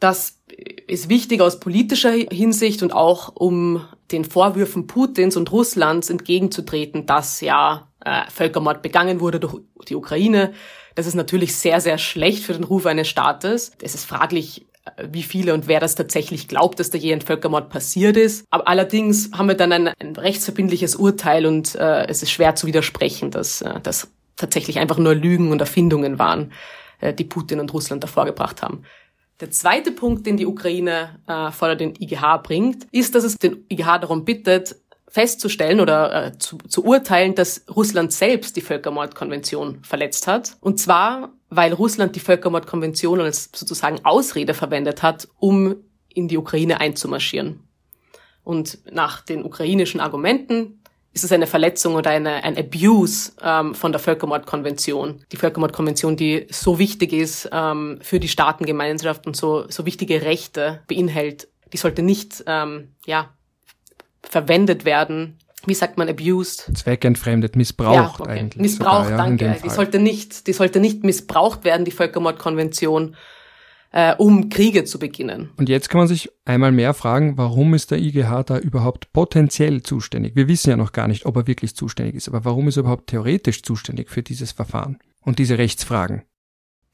Das ist wichtig aus politischer Hinsicht und auch um den Vorwürfen Putins und Russlands entgegenzutreten, dass ja äh, Völkermord begangen wurde durch die Ukraine. Das ist natürlich sehr, sehr schlecht für den Ruf eines Staates. Es ist fraglich, äh, wie viele und wer das tatsächlich glaubt, dass da je ein Völkermord passiert ist. Aber allerdings haben wir dann ein, ein rechtsverbindliches Urteil und äh, es ist schwer zu widersprechen, dass äh, das tatsächlich einfach nur Lügen und Erfindungen waren, äh, die Putin und Russland davor gebracht haben. Der zweite Punkt, den die Ukraine äh, vor den IGH bringt, ist, dass es den IGH darum bittet, festzustellen oder äh, zu, zu urteilen, dass Russland selbst die Völkermordkonvention verletzt hat. Und zwar, weil Russland die Völkermordkonvention als sozusagen Ausrede verwendet hat, um in die Ukraine einzumarschieren. Und nach den ukrainischen Argumenten ist es eine Verletzung oder eine, ein Abuse ähm, von der Völkermordkonvention. Die Völkermordkonvention, die so wichtig ist ähm, für die Staatengemeinschaft und so, so wichtige Rechte beinhält, die sollte nicht ähm, ja, verwendet werden. Wie sagt man abused? Zweckentfremdet, missbraucht ja, okay. eigentlich. Missbraucht, sogar, ja, danke. Die sollte nicht, die sollte nicht missbraucht werden, die Völkermordkonvention äh, um Kriege zu beginnen. Und jetzt kann man sich einmal mehr fragen, warum ist der IGH da überhaupt potenziell zuständig? Wir wissen ja noch gar nicht, ob er wirklich zuständig ist, aber warum ist er überhaupt theoretisch zuständig für dieses Verfahren und diese Rechtsfragen?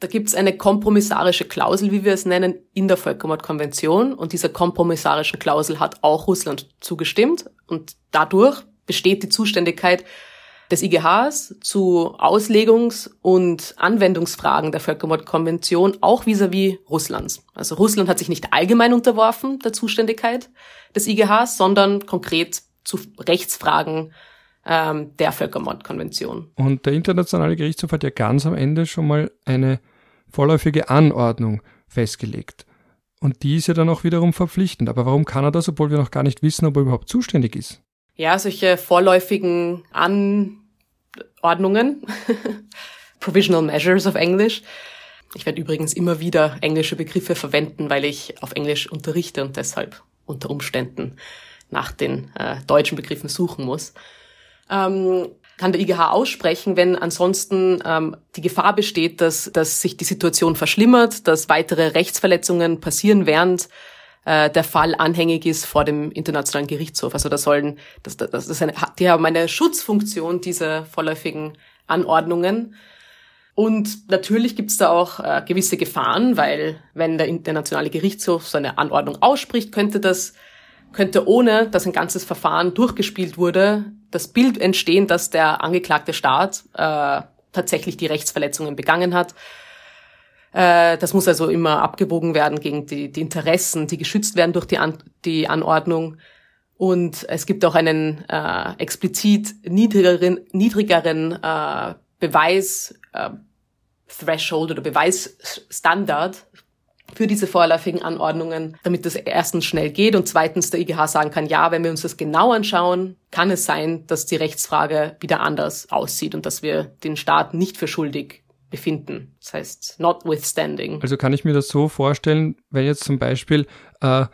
Da gibt es eine kompromissarische Klausel, wie wir es nennen, in der Völkermordkonvention. Und dieser kompromissarischen Klausel hat auch Russland zugestimmt. Und dadurch besteht die Zuständigkeit des IGHs zu Auslegungs- und Anwendungsfragen der Völkermordkonvention auch vis-à-vis -vis Russlands. Also Russland hat sich nicht allgemein unterworfen der Zuständigkeit des IGHs, sondern konkret zu Rechtsfragen ähm, der Völkermordkonvention. Und der Internationale Gerichtshof hat ja ganz am Ende schon mal eine vorläufige Anordnung festgelegt. Und die ist ja dann auch wiederum verpflichtend. Aber warum kann er das, obwohl wir noch gar nicht wissen, ob er überhaupt zuständig ist? Ja, solche vorläufigen An Ordnungen, Provisional Measures auf Englisch. Ich werde übrigens immer wieder englische Begriffe verwenden, weil ich auf Englisch unterrichte und deshalb unter Umständen nach den äh, deutschen Begriffen suchen muss. Ähm, kann der IGH aussprechen, wenn ansonsten ähm, die Gefahr besteht, dass, dass sich die Situation verschlimmert, dass weitere Rechtsverletzungen passieren, während äh, der Fall anhängig ist vor dem Internationalen Gerichtshof. Also da sollen, das, das ist eine, die haben eine Schutzfunktion, diese vorläufigen Anordnungen. Und natürlich gibt es da auch äh, gewisse Gefahren, weil wenn der Internationale Gerichtshof so eine Anordnung ausspricht, könnte das, könnte ohne, dass ein ganzes Verfahren durchgespielt wurde, das Bild entstehen, dass der angeklagte Staat äh, tatsächlich die Rechtsverletzungen begangen hat äh, das muss also immer abgewogen werden gegen die, die Interessen, die geschützt werden durch die, An die Anordnung. Und es gibt auch einen äh, explizit niedrigeren, niedrigeren äh, Beweis äh, oder Beweisstandard für diese vorläufigen Anordnungen, damit das erstens schnell geht und zweitens der IGH sagen kann, ja, wenn wir uns das genau anschauen, kann es sein, dass die Rechtsfrage wieder anders aussieht und dass wir den Staat nicht für schuldig befinden. Das heißt, notwithstanding. Also kann ich mir das so vorstellen, wenn jetzt zum Beispiel äh,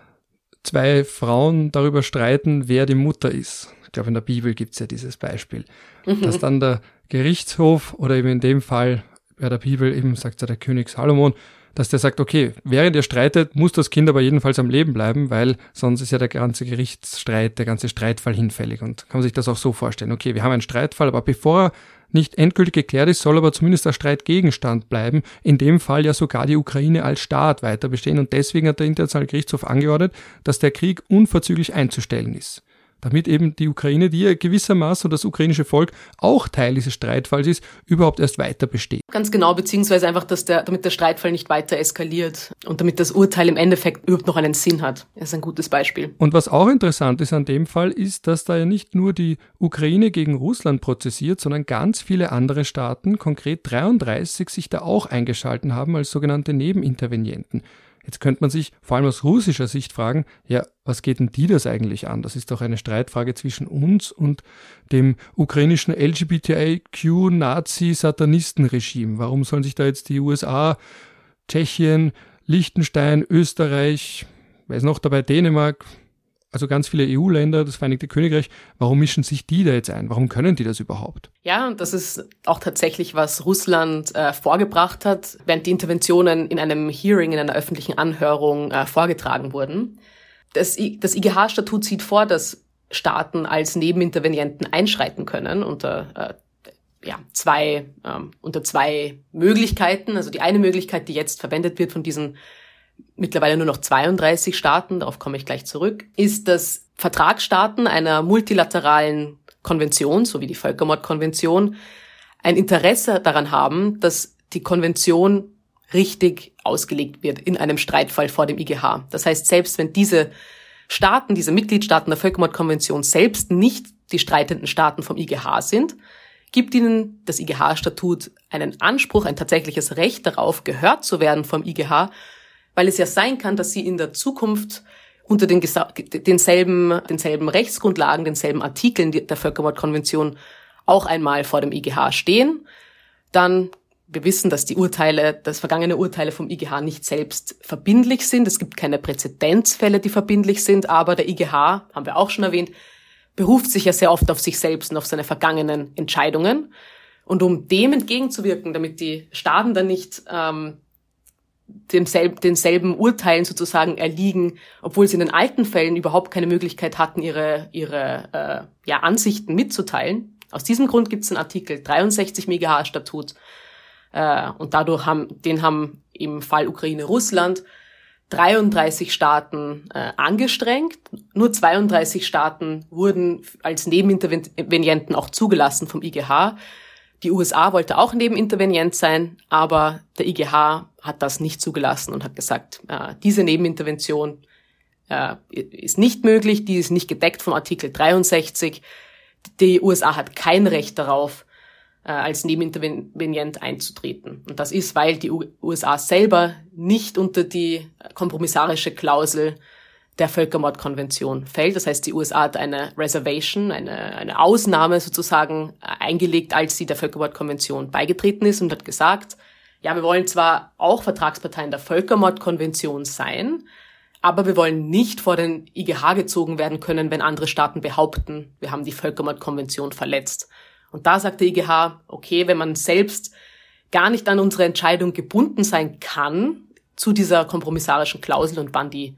zwei Frauen darüber streiten, wer die Mutter ist. Ich glaube, in der Bibel gibt es ja dieses Beispiel. Mhm. Dass dann der Gerichtshof oder eben in dem Fall bei der Bibel eben sagt ja der König Salomon, dass der sagt, okay, während ihr streitet, muss das Kind aber jedenfalls am Leben bleiben, weil sonst ist ja der ganze Gerichtsstreit, der ganze Streitfall hinfällig. Und kann man sich das auch so vorstellen. Okay, wir haben einen Streitfall, aber bevor er nicht endgültig geklärt ist, soll aber zumindest der Streitgegenstand bleiben. In dem Fall ja sogar die Ukraine als Staat weiter bestehen und deswegen hat der Internationale Gerichtshof angeordnet, dass der Krieg unverzüglich einzustellen ist damit eben die Ukraine, die ja gewissermaßen und das ukrainische Volk auch Teil dieses Streitfalls ist, überhaupt erst weiter besteht. Ganz genau, beziehungsweise einfach, dass der, damit der Streitfall nicht weiter eskaliert und damit das Urteil im Endeffekt überhaupt noch einen Sinn hat. Das ist ein gutes Beispiel. Und was auch interessant ist an dem Fall, ist, dass da ja nicht nur die Ukraine gegen Russland prozessiert, sondern ganz viele andere Staaten, konkret 33, sich da auch eingeschalten haben als sogenannte Nebenintervenienten. Jetzt könnte man sich vor allem aus russischer Sicht fragen, ja, was geht denn die das eigentlich an? Das ist doch eine Streitfrage zwischen uns und dem ukrainischen LGBTIQ-Nazi-Satanistenregime. Warum sollen sich da jetzt die USA, Tschechien, Liechtenstein, Österreich, weiß noch dabei Dänemark, also ganz viele EU-Länder, das Vereinigte Königreich, warum mischen sich die da jetzt ein? Warum können die das überhaupt? Ja, und das ist auch tatsächlich, was Russland äh, vorgebracht hat, während die Interventionen in einem Hearing, in einer öffentlichen Anhörung äh, vorgetragen wurden. Das, das IGH-Statut sieht vor, dass Staaten als Nebenintervenienten einschreiten können unter äh, ja, zwei, ähm, unter zwei Möglichkeiten. Also die eine Möglichkeit, die jetzt verwendet wird von diesen mittlerweile nur noch 32 Staaten, darauf komme ich gleich zurück, ist, dass Vertragsstaaten einer multilateralen Konvention, so wie die Völkermordkonvention, ein Interesse daran haben, dass die Konvention richtig ausgelegt wird in einem Streitfall vor dem IGH. Das heißt, selbst wenn diese Staaten, diese Mitgliedstaaten der Völkermordkonvention selbst nicht die streitenden Staaten vom IGH sind, gibt ihnen das IGH-Statut einen Anspruch, ein tatsächliches Recht darauf, gehört zu werden vom IGH weil es ja sein kann, dass sie in der Zukunft unter den, denselben, denselben Rechtsgrundlagen, denselben Artikeln der Völkermordkonvention auch einmal vor dem IGH stehen, dann wir wissen, dass die Urteile, dass vergangene Urteile vom IGH nicht selbst verbindlich sind. Es gibt keine Präzedenzfälle, die verbindlich sind, aber der IGH, haben wir auch schon erwähnt, beruft sich ja sehr oft auf sich selbst und auf seine vergangenen Entscheidungen. Und um dem entgegenzuwirken, damit die Staaten dann nicht ähm, demselben, denselben Urteilen sozusagen erliegen, obwohl sie in den alten Fällen überhaupt keine Möglichkeit hatten, ihre, ihre äh, ja, Ansichten mitzuteilen. Aus diesem Grund gibt es einen Artikel 63 MGH-Statut äh, und dadurch haben, den haben im Fall Ukraine-Russland 33 Staaten äh, angestrengt. Nur 32 Staaten wurden als Nebenintervenienten auch zugelassen vom IGH. Die USA wollte auch nebenintervenient sein, aber der IGH hat das nicht zugelassen und hat gesagt, äh, diese Nebenintervention äh, ist nicht möglich, die ist nicht gedeckt vom Artikel 63. Die USA hat kein Recht darauf, äh, als Nebenintervenient einzutreten. Und das ist, weil die USA selber nicht unter die kompromissarische Klausel der Völkermordkonvention fällt. Das heißt, die USA hat eine Reservation, eine, eine Ausnahme sozusagen eingelegt, als sie der Völkermordkonvention beigetreten ist und hat gesagt, ja, wir wollen zwar auch Vertragsparteien der Völkermordkonvention sein, aber wir wollen nicht vor den IGH gezogen werden können, wenn andere Staaten behaupten, wir haben die Völkermordkonvention verletzt. Und da sagt der IGH, okay, wenn man selbst gar nicht an unsere Entscheidung gebunden sein kann zu dieser kompromissarischen Klausel und wann die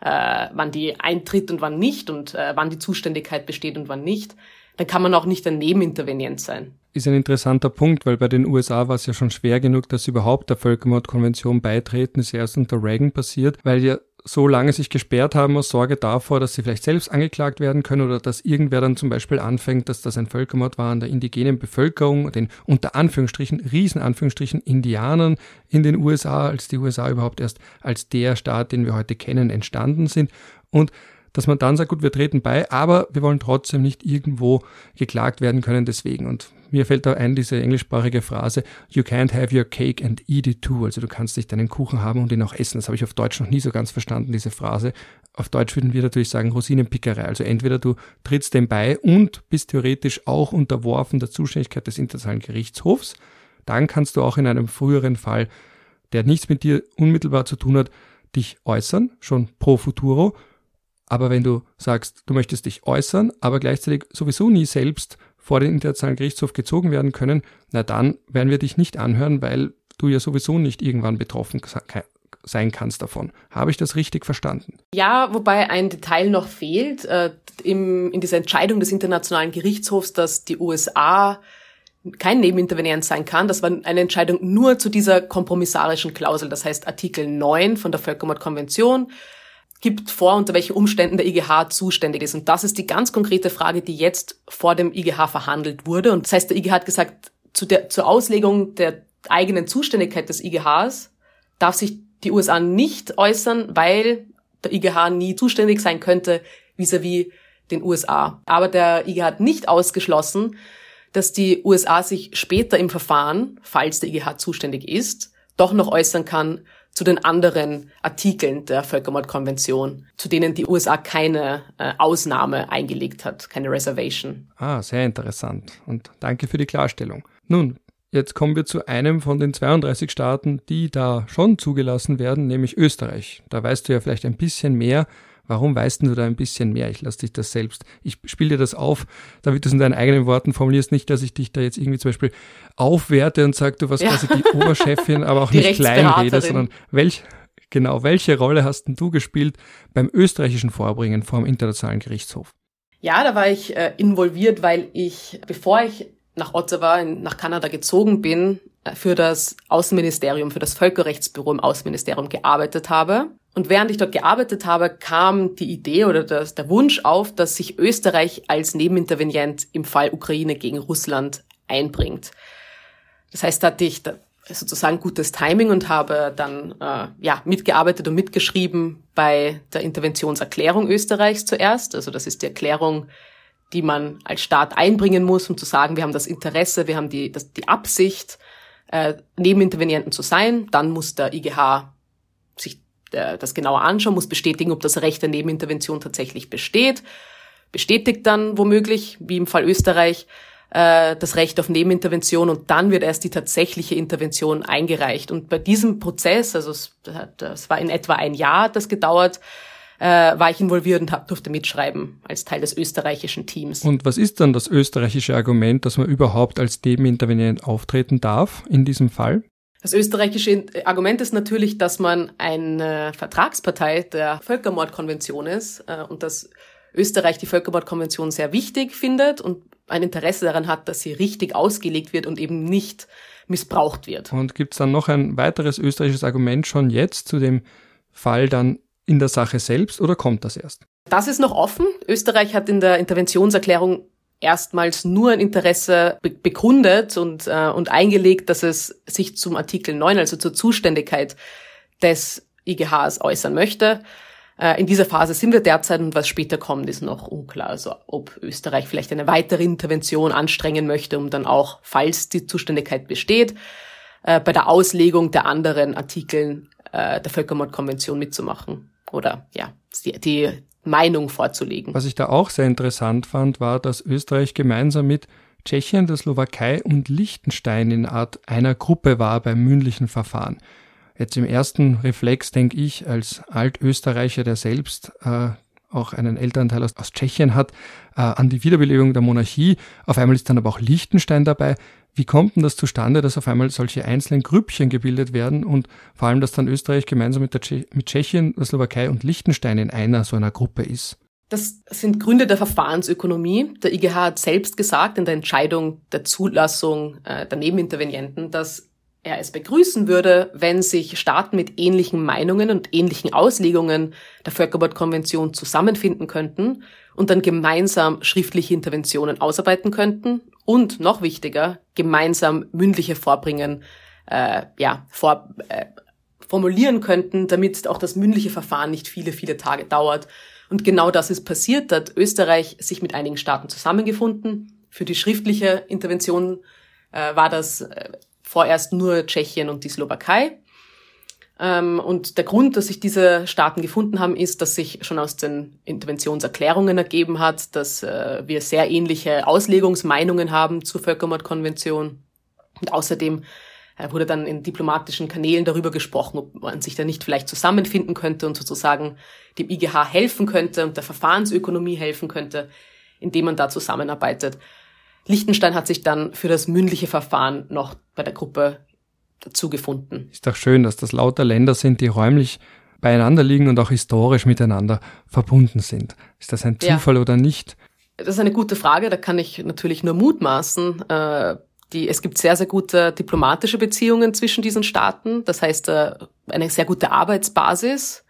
äh, wann die eintritt und wann nicht und äh, wann die Zuständigkeit besteht und wann nicht, dann kann man auch nicht ein Nebenintervenient sein. Ist ein interessanter Punkt, weil bei den USA war es ja schon schwer genug, dass sie überhaupt der Völkermordkonvention beitreten. Ist erst unter Reagan passiert, weil ja so lange sich gesperrt haben aus Sorge davor, dass sie vielleicht selbst angeklagt werden können oder dass irgendwer dann zum Beispiel anfängt, dass das ein Völkermord war an der indigenen Bevölkerung, den unter Anführungsstrichen, riesen Anführungsstrichen Indianern in den USA, als die USA überhaupt erst als der Staat, den wir heute kennen, entstanden sind. Und dass man dann sagt, gut, wir treten bei, aber wir wollen trotzdem nicht irgendwo geklagt werden können deswegen. Und mir fällt da ein diese englischsprachige Phrase, you can't have your cake and eat it too. Also du kannst nicht deinen Kuchen haben und ihn auch essen. Das habe ich auf Deutsch noch nie so ganz verstanden, diese Phrase. Auf Deutsch würden wir natürlich sagen Rosinenpickerei. Also entweder du trittst dem bei und bist theoretisch auch unterworfen der Zuständigkeit des Internationalen Gerichtshofs, dann kannst du auch in einem früheren Fall, der nichts mit dir unmittelbar zu tun hat, dich äußern, schon pro futuro. Aber wenn du sagst, du möchtest dich äußern, aber gleichzeitig sowieso nie selbst vor den Internationalen Gerichtshof gezogen werden können, na dann werden wir dich nicht anhören, weil du ja sowieso nicht irgendwann betroffen sein kannst davon. Habe ich das richtig verstanden? Ja, wobei ein Detail noch fehlt äh, im, in dieser Entscheidung des Internationalen Gerichtshofs, dass die USA kein Nebenintervenient sein kann. Das war eine Entscheidung nur zu dieser kompromissarischen Klausel. Das heißt, Artikel 9 von der Völkermordkonvention gibt vor, unter welchen Umständen der IGH zuständig ist. Und das ist die ganz konkrete Frage, die jetzt vor dem IGH verhandelt wurde. Und das heißt, der IGH hat gesagt, zu der, zur Auslegung der eigenen Zuständigkeit des IGHs darf sich die USA nicht äußern, weil der IGH nie zuständig sein könnte vis-à-vis -vis den USA. Aber der IGH hat nicht ausgeschlossen, dass die USA sich später im Verfahren, falls der IGH zuständig ist, doch noch äußern kann zu den anderen Artikeln der Völkermordkonvention, zu denen die USA keine äh, Ausnahme eingelegt hat, keine Reservation. Ah, sehr interessant. Und danke für die Klarstellung. Nun, Jetzt kommen wir zu einem von den 32 Staaten, die da schon zugelassen werden, nämlich Österreich. Da weißt du ja vielleicht ein bisschen mehr. Warum weißt du da ein bisschen mehr? Ich lasse dich das selbst. Ich spiele dir das auf, damit du es in deinen eigenen Worten formulierst. Nicht, dass ich dich da jetzt irgendwie zum Beispiel aufwerte und sage, du warst ja. quasi die Oberchefin, aber auch nicht kleinrede, sondern welch, genau, welche Rolle hast denn du gespielt beim österreichischen Vorbringen vor dem Internationalen Gerichtshof? Ja, da war ich äh, involviert, weil ich, bevor ich nach Ottawa, in, nach Kanada gezogen bin, äh, für das Außenministerium, für das Völkerrechtsbüro im Außenministerium gearbeitet habe. Und während ich dort gearbeitet habe, kam die Idee oder das, der Wunsch auf, dass sich Österreich als Nebenintervenient im Fall Ukraine gegen Russland einbringt. Das heißt, da hatte ich sozusagen gutes Timing und habe dann äh, ja mitgearbeitet und mitgeschrieben bei der Interventionserklärung Österreichs zuerst. Also das ist die Erklärung die man als Staat einbringen muss, um zu sagen, wir haben das Interesse, wir haben die, das, die Absicht, äh, Nebenintervenienten zu sein. Dann muss der IGH sich das genauer anschauen, muss bestätigen, ob das Recht der Nebenintervention tatsächlich besteht. Bestätigt dann womöglich, wie im Fall Österreich, äh, das Recht auf Nebenintervention und dann wird erst die tatsächliche Intervention eingereicht. Und bei diesem Prozess, also es, das war in etwa ein Jahr, das gedauert, äh, war ich involviert und durfte mitschreiben als Teil des österreichischen Teams. Und was ist dann das österreichische Argument, dass man überhaupt als Nebenintervenient auftreten darf in diesem Fall? Das österreichische Argument ist natürlich, dass man eine Vertragspartei der Völkermordkonvention ist äh, und dass Österreich die Völkermordkonvention sehr wichtig findet und ein Interesse daran hat, dass sie richtig ausgelegt wird und eben nicht missbraucht wird. Und gibt es dann noch ein weiteres österreichisches Argument schon jetzt zu dem Fall dann in der Sache selbst oder kommt das erst? Das ist noch offen. Österreich hat in der Interventionserklärung erstmals nur ein Interesse be begründet und, äh, und eingelegt, dass es sich zum Artikel 9, also zur Zuständigkeit des IGHs äußern möchte. Äh, in dieser Phase sind wir derzeit und was später kommt, ist noch unklar. Also ob Österreich vielleicht eine weitere Intervention anstrengen möchte, um dann auch, falls die Zuständigkeit besteht, äh, bei der Auslegung der anderen Artikeln äh, der Völkermordkonvention mitzumachen oder ja, die, die Meinung vorzulegen. Was ich da auch sehr interessant fand, war, dass Österreich gemeinsam mit Tschechien, der Slowakei und Liechtenstein in Art einer Gruppe war beim mündlichen Verfahren. Jetzt im ersten Reflex denke ich als Altösterreicher, der selbst äh, auch einen Elternteil aus, aus Tschechien hat, äh, an die Wiederbelebung der Monarchie. Auf einmal ist dann aber auch Liechtenstein dabei. Wie kommt denn das zustande, dass auf einmal solche einzelnen Grüppchen gebildet werden und vor allem, dass dann Österreich gemeinsam mit, der Tsche mit Tschechien, der Slowakei und Liechtenstein in einer so einer Gruppe ist? Das sind Gründe der Verfahrensökonomie. Der IGH hat selbst gesagt in der Entscheidung der Zulassung äh, der Nebenintervenienten, dass er es begrüßen würde, wenn sich Staaten mit ähnlichen Meinungen und ähnlichen Auslegungen der Völkerbordkonvention zusammenfinden könnten und dann gemeinsam schriftliche Interventionen ausarbeiten könnten und noch wichtiger, gemeinsam mündliche Vorbringen äh, ja, vor, äh, formulieren könnten, damit auch das mündliche Verfahren nicht viele, viele Tage dauert. Und genau das ist passiert. Da hat Österreich sich mit einigen Staaten zusammengefunden. Für die schriftliche Intervention äh, war das äh, vorerst nur Tschechien und die Slowakei. Ähm, und der Grund, dass sich diese Staaten gefunden haben, ist, dass sich schon aus den Interventionserklärungen ergeben hat, dass äh, wir sehr ähnliche Auslegungsmeinungen haben zur Völkermordkonvention Und außerdem äh, wurde dann in diplomatischen Kanälen darüber gesprochen, ob man sich da nicht vielleicht zusammenfinden könnte und sozusagen dem IGH helfen könnte und der Verfahrensökonomie helfen könnte, indem man da zusammenarbeitet. Liechtenstein hat sich dann für das mündliche Verfahren noch bei der Gruppe dazu gefunden. Ist doch schön, dass das lauter Länder sind, die räumlich beieinander liegen und auch historisch miteinander verbunden sind. Ist das ein Zufall ja. oder nicht? Das ist eine gute Frage, da kann ich natürlich nur mutmaßen. Äh, die, es gibt sehr, sehr gute diplomatische Beziehungen zwischen diesen Staaten. Das heißt, äh, eine sehr gute Arbeitsbasis,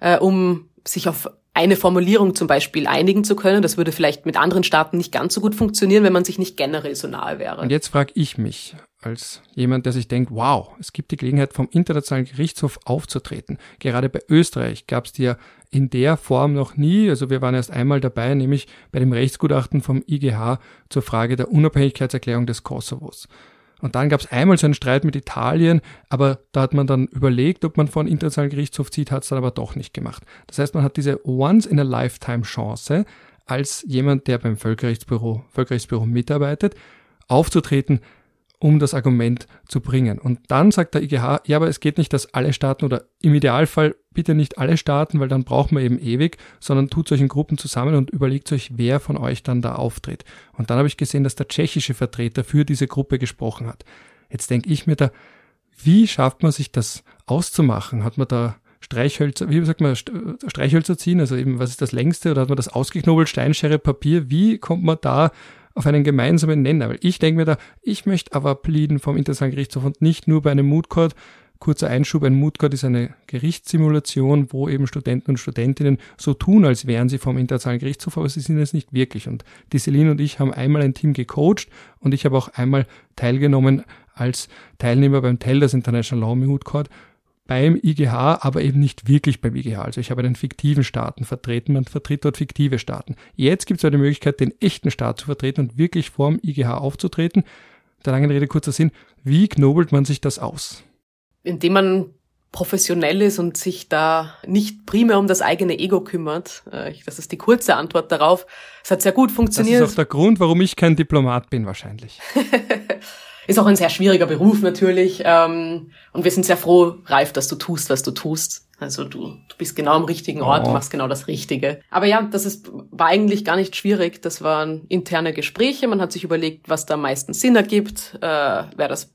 äh, um sich auf eine Formulierung zum Beispiel einigen zu können. Das würde vielleicht mit anderen Staaten nicht ganz so gut funktionieren, wenn man sich nicht generell so nahe wäre. Und jetzt frage ich mich, als jemand, der sich denkt, wow, es gibt die Gelegenheit, vom Internationalen Gerichtshof aufzutreten. Gerade bei Österreich gab es die ja in der Form noch nie. Also wir waren erst einmal dabei, nämlich bei dem Rechtsgutachten vom IGH zur Frage der Unabhängigkeitserklärung des Kosovos. Und dann gab es einmal so einen Streit mit Italien, aber da hat man dann überlegt, ob man vor einen internationalen Gerichtshof zieht, hat es dann aber doch nicht gemacht. Das heißt, man hat diese Once-in-a-Lifetime-Chance, als jemand, der beim Völkerrechtsbüro, Völkerrechtsbüro mitarbeitet, aufzutreten, um das Argument zu bringen. Und dann sagt der IGH, ja, aber es geht nicht, dass alle Staaten oder im Idealfall bitte nicht alle Staaten, weil dann braucht man eben ewig, sondern tut solchen Gruppen zusammen und überlegt euch, wer von euch dann da auftritt. Und dann habe ich gesehen, dass der tschechische Vertreter für diese Gruppe gesprochen hat. Jetzt denke ich mir da, wie schafft man sich das auszumachen? Hat man da Streichhölzer, wie sagt man, Streichhölzer ziehen, also eben, was ist das längste, oder hat man das ausgeknobelt, Steinschere, Papier? Wie kommt man da auf einen gemeinsamen Nenner. Weil ich denke mir da, ich möchte aber pleaden vom Internationalen Gerichtshof und nicht nur bei einem Mood Court. Kurzer Einschub, ein Mood Court ist eine Gerichtssimulation, wo eben Studenten und Studentinnen so tun, als wären sie vom Internationalen Gerichtshof, aber sie sind es nicht wirklich. Und die Celine und ich haben einmal ein Team gecoacht und ich habe auch einmal teilgenommen als Teilnehmer beim Tellers International Law Mood Court beim IGH, aber eben nicht wirklich beim IGH. Also ich habe einen fiktiven Staaten vertreten, man vertritt dort fiktive Staaten. Jetzt gibt es eine Möglichkeit, den echten Staat zu vertreten und wirklich vorm IGH aufzutreten. Der langen Rede kurzer Sinn, wie knobelt man sich das aus? Indem man professionell ist und sich da nicht primär um das eigene Ego kümmert. Äh, das ist die kurze Antwort darauf. Es hat sehr gut funktioniert. Das ist auch der Grund, warum ich kein Diplomat bin wahrscheinlich. Ist auch ein sehr schwieriger Beruf natürlich. Ähm, und wir sind sehr froh, Ralf, dass du tust, was du tust. Also du, du bist genau am richtigen Ort, oh. machst genau das Richtige. Aber ja, das ist, war eigentlich gar nicht schwierig. Das waren interne Gespräche. Man hat sich überlegt, was da am meisten Sinn ergibt, äh, wer das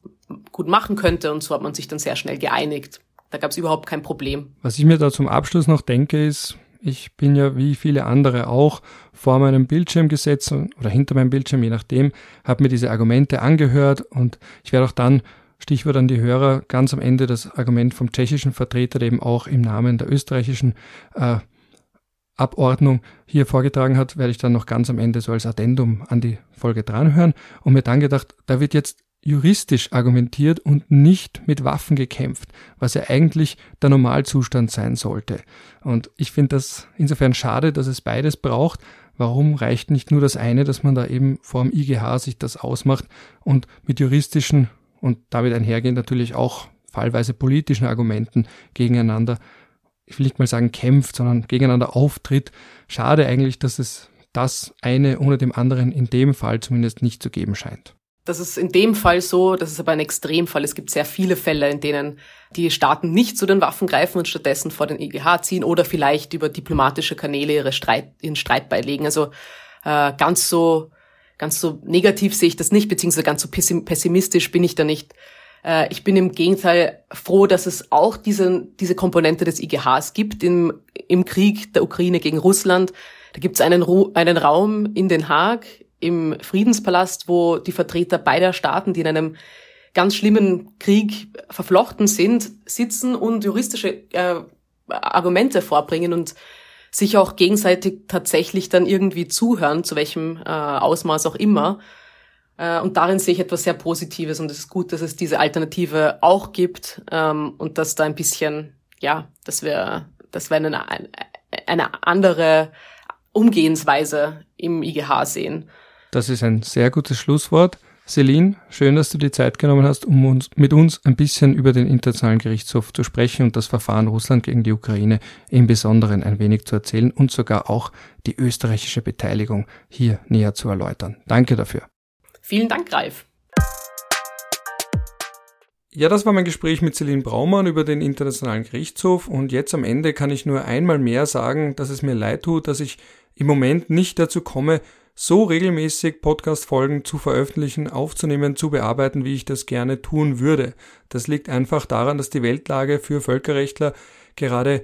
gut machen könnte. Und so hat man sich dann sehr schnell geeinigt. Da gab es überhaupt kein Problem. Was ich mir da zum Abschluss noch denke, ist, ich bin ja wie viele andere auch vor meinem Bildschirm gesetzt oder hinter meinem Bildschirm, je nachdem, habe mir diese Argumente angehört und ich werde auch dann, Stichwort an die Hörer, ganz am Ende das Argument vom tschechischen Vertreter, der eben auch im Namen der österreichischen äh, Abordnung hier vorgetragen hat, werde ich dann noch ganz am Ende so als Addendum an die Folge dranhören und mir dann gedacht, da wird jetzt juristisch argumentiert und nicht mit Waffen gekämpft, was ja eigentlich der Normalzustand sein sollte. Und ich finde das insofern schade, dass es beides braucht. Warum reicht nicht nur das eine, dass man da eben vor dem IGH sich das ausmacht und mit juristischen und damit einhergehend natürlich auch fallweise politischen Argumenten gegeneinander, ich will nicht mal sagen kämpft, sondern gegeneinander auftritt. Schade eigentlich, dass es das eine ohne dem anderen in dem Fall zumindest nicht zu geben scheint. Das ist in dem Fall so, das ist aber ein Extremfall. Es gibt sehr viele Fälle, in denen die Staaten nicht zu den Waffen greifen und stattdessen vor den IGH ziehen oder vielleicht über diplomatische Kanäle ihre Streit, ihren Streit beilegen. Also äh, ganz so ganz so negativ sehe ich das nicht, beziehungsweise ganz so pessimistisch bin ich da nicht. Äh, ich bin im Gegenteil froh, dass es auch diese, diese Komponente des IGHs gibt im, im Krieg der Ukraine gegen Russland. Da gibt es einen, einen Raum in Den Haag, im Friedenspalast, wo die Vertreter beider Staaten, die in einem ganz schlimmen Krieg verflochten sind, sitzen und juristische äh, Argumente vorbringen und sich auch gegenseitig tatsächlich dann irgendwie zuhören, zu welchem äh, Ausmaß auch immer. Äh, und darin sehe ich etwas sehr Positives und es ist gut, dass es diese Alternative auch gibt ähm, und dass da ein bisschen, ja, dass wir, dass wir eine, eine andere Umgehensweise im IGH sehen. Das ist ein sehr gutes Schlusswort. Celine, schön, dass du die Zeit genommen hast, um uns, mit uns ein bisschen über den Internationalen Gerichtshof zu sprechen und das Verfahren Russland gegen die Ukraine im Besonderen ein wenig zu erzählen und sogar auch die österreichische Beteiligung hier näher zu erläutern. Danke dafür. Vielen Dank, Ralf. Ja, das war mein Gespräch mit Celine Braumann über den Internationalen Gerichtshof und jetzt am Ende kann ich nur einmal mehr sagen, dass es mir leid tut, dass ich im Moment nicht dazu komme, so regelmäßig Podcast-Folgen zu veröffentlichen, aufzunehmen, zu bearbeiten, wie ich das gerne tun würde. Das liegt einfach daran, dass die Weltlage für Völkerrechtler gerade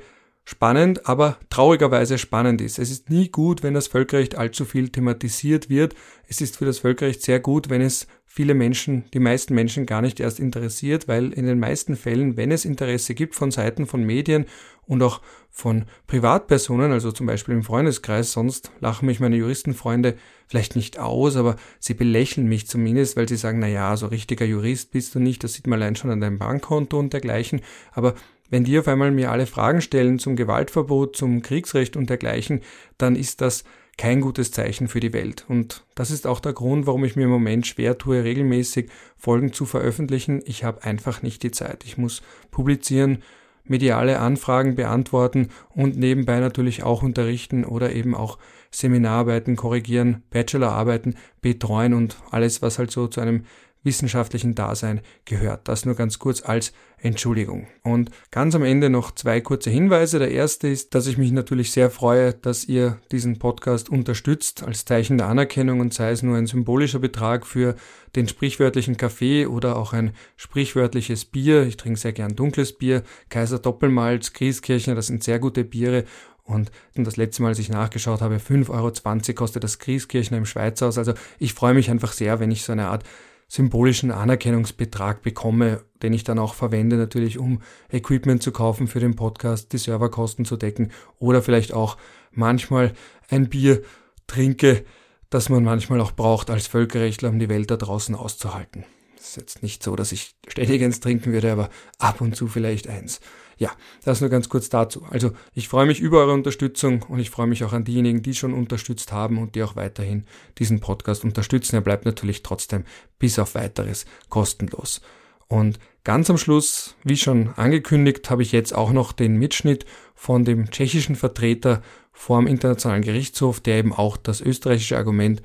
spannend, aber traurigerweise spannend ist. Es ist nie gut, wenn das Völkerrecht allzu viel thematisiert wird. Es ist für das Völkerrecht sehr gut, wenn es viele Menschen, die meisten Menschen gar nicht erst interessiert, weil in den meisten Fällen, wenn es Interesse gibt von Seiten von Medien und auch von Privatpersonen, also zum Beispiel im Freundeskreis, sonst lachen mich meine Juristenfreunde vielleicht nicht aus, aber sie belächeln mich zumindest, weil sie sagen, na ja, so richtiger Jurist bist du nicht, das sieht man allein schon an deinem Bankkonto und dergleichen, aber wenn die auf einmal mir alle Fragen stellen zum Gewaltverbot, zum Kriegsrecht und dergleichen, dann ist das kein gutes Zeichen für die Welt. Und das ist auch der Grund, warum ich mir im Moment schwer tue, regelmäßig Folgen zu veröffentlichen. Ich habe einfach nicht die Zeit. Ich muss publizieren, mediale Anfragen beantworten und nebenbei natürlich auch unterrichten oder eben auch Seminararbeiten korrigieren, Bachelorarbeiten betreuen und alles, was halt so zu einem wissenschaftlichen Dasein gehört. Das nur ganz kurz als Entschuldigung. Und ganz am Ende noch zwei kurze Hinweise. Der erste ist, dass ich mich natürlich sehr freue, dass ihr diesen Podcast unterstützt als Zeichen der Anerkennung und sei es nur ein symbolischer Betrag für den sprichwörtlichen Kaffee oder auch ein sprichwörtliches Bier. Ich trinke sehr gern dunkles Bier. Kaiser Doppelmalz, Grieskirchner, das sind sehr gute Biere und das letzte Mal, als ich nachgeschaut habe, 5,20 Euro kostet das Grieskirchner im Schweizhaus. Also ich freue mich einfach sehr, wenn ich so eine Art symbolischen Anerkennungsbetrag bekomme, den ich dann auch verwende natürlich, um Equipment zu kaufen für den Podcast, die Serverkosten zu decken oder vielleicht auch manchmal ein Bier trinke, das man manchmal auch braucht als Völkerrechtler, um die Welt da draußen auszuhalten. Es ist jetzt nicht so, dass ich ständig eins trinken würde, aber ab und zu vielleicht eins. Ja, das nur ganz kurz dazu. Also ich freue mich über eure Unterstützung und ich freue mich auch an diejenigen, die schon unterstützt haben und die auch weiterhin diesen Podcast unterstützen. Er bleibt natürlich trotzdem bis auf weiteres kostenlos. Und ganz am Schluss, wie schon angekündigt, habe ich jetzt auch noch den Mitschnitt von dem tschechischen Vertreter vor dem Internationalen Gerichtshof, der eben auch das österreichische Argument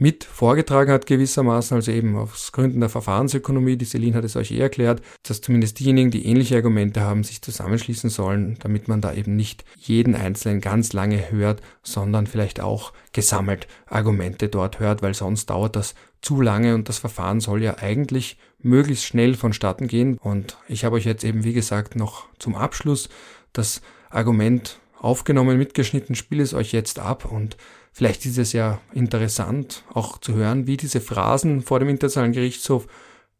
mit vorgetragen hat gewissermaßen, also eben aus Gründen der Verfahrensökonomie, die Celine hat es euch eh erklärt, dass zumindest diejenigen, die ähnliche Argumente haben, sich zusammenschließen sollen, damit man da eben nicht jeden einzelnen ganz lange hört, sondern vielleicht auch gesammelt Argumente dort hört, weil sonst dauert das zu lange und das Verfahren soll ja eigentlich möglichst schnell vonstatten gehen. Und ich habe euch jetzt eben, wie gesagt, noch zum Abschluss das Argument aufgenommen, mitgeschnitten, spiele es euch jetzt ab und Vielleicht ist es ja interessant, auch zu hören, wie diese Phrasen vor dem Internationalen Gerichtshof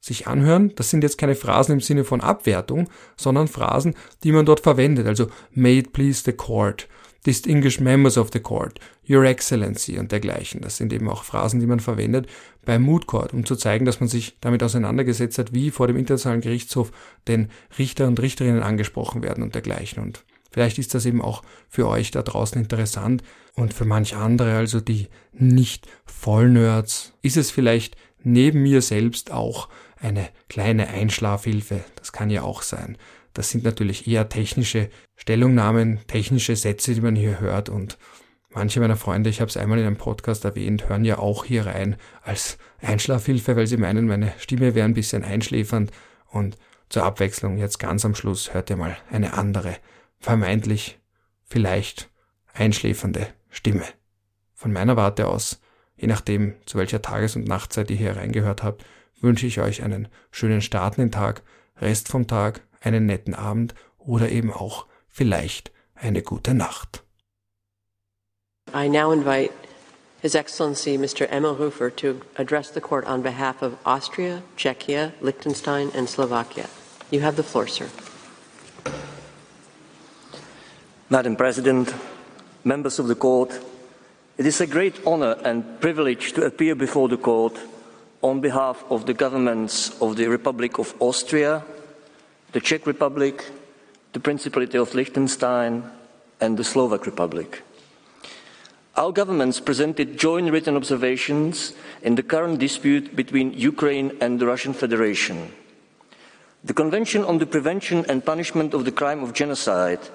sich anhören. Das sind jetzt keine Phrasen im Sinne von Abwertung, sondern Phrasen, die man dort verwendet. Also, may it please the court, distinguished members of the court, your excellency und dergleichen. Das sind eben auch Phrasen, die man verwendet beim Moot Court, um zu zeigen, dass man sich damit auseinandergesetzt hat, wie vor dem Internationalen Gerichtshof denn Richter und Richterinnen angesprochen werden und dergleichen. Und Vielleicht ist das eben auch für euch da draußen interessant und für manch andere, also die nicht Vollnerds, ist es vielleicht neben mir selbst auch eine kleine Einschlafhilfe. Das kann ja auch sein. Das sind natürlich eher technische Stellungnahmen, technische Sätze, die man hier hört und manche meiner Freunde, ich habe es einmal in einem Podcast erwähnt, hören ja auch hier rein als Einschlafhilfe, weil sie meinen, meine Stimme wäre ein bisschen einschläfernd und zur Abwechslung jetzt ganz am Schluss hört ihr mal eine andere vermeintlich vielleicht einschläfernde Stimme. Von meiner Warte aus, je nachdem, zu welcher Tages- und Nachtzeit ihr hier reingehört habt, wünsche ich euch einen schönen Start in den Tag, Rest vom Tag, einen netten Abend oder eben auch vielleicht eine gute Nacht. I now invite His Excellency Mr. Emil Rufer to address the court on behalf of Austria, Czechia, Liechtenstein and Slovakia. You have the floor, sir. Madam President, members of the court, it is a great honor and privilege to appear before the court on behalf of the governments of the Republic of Austria, the Czech Republic, the Principality of Liechtenstein, and the Slovak Republic. Our governments presented joint written observations in the current dispute between Ukraine and the Russian Federation. The Convention on the Prevention and Punishment of the Crime of Genocide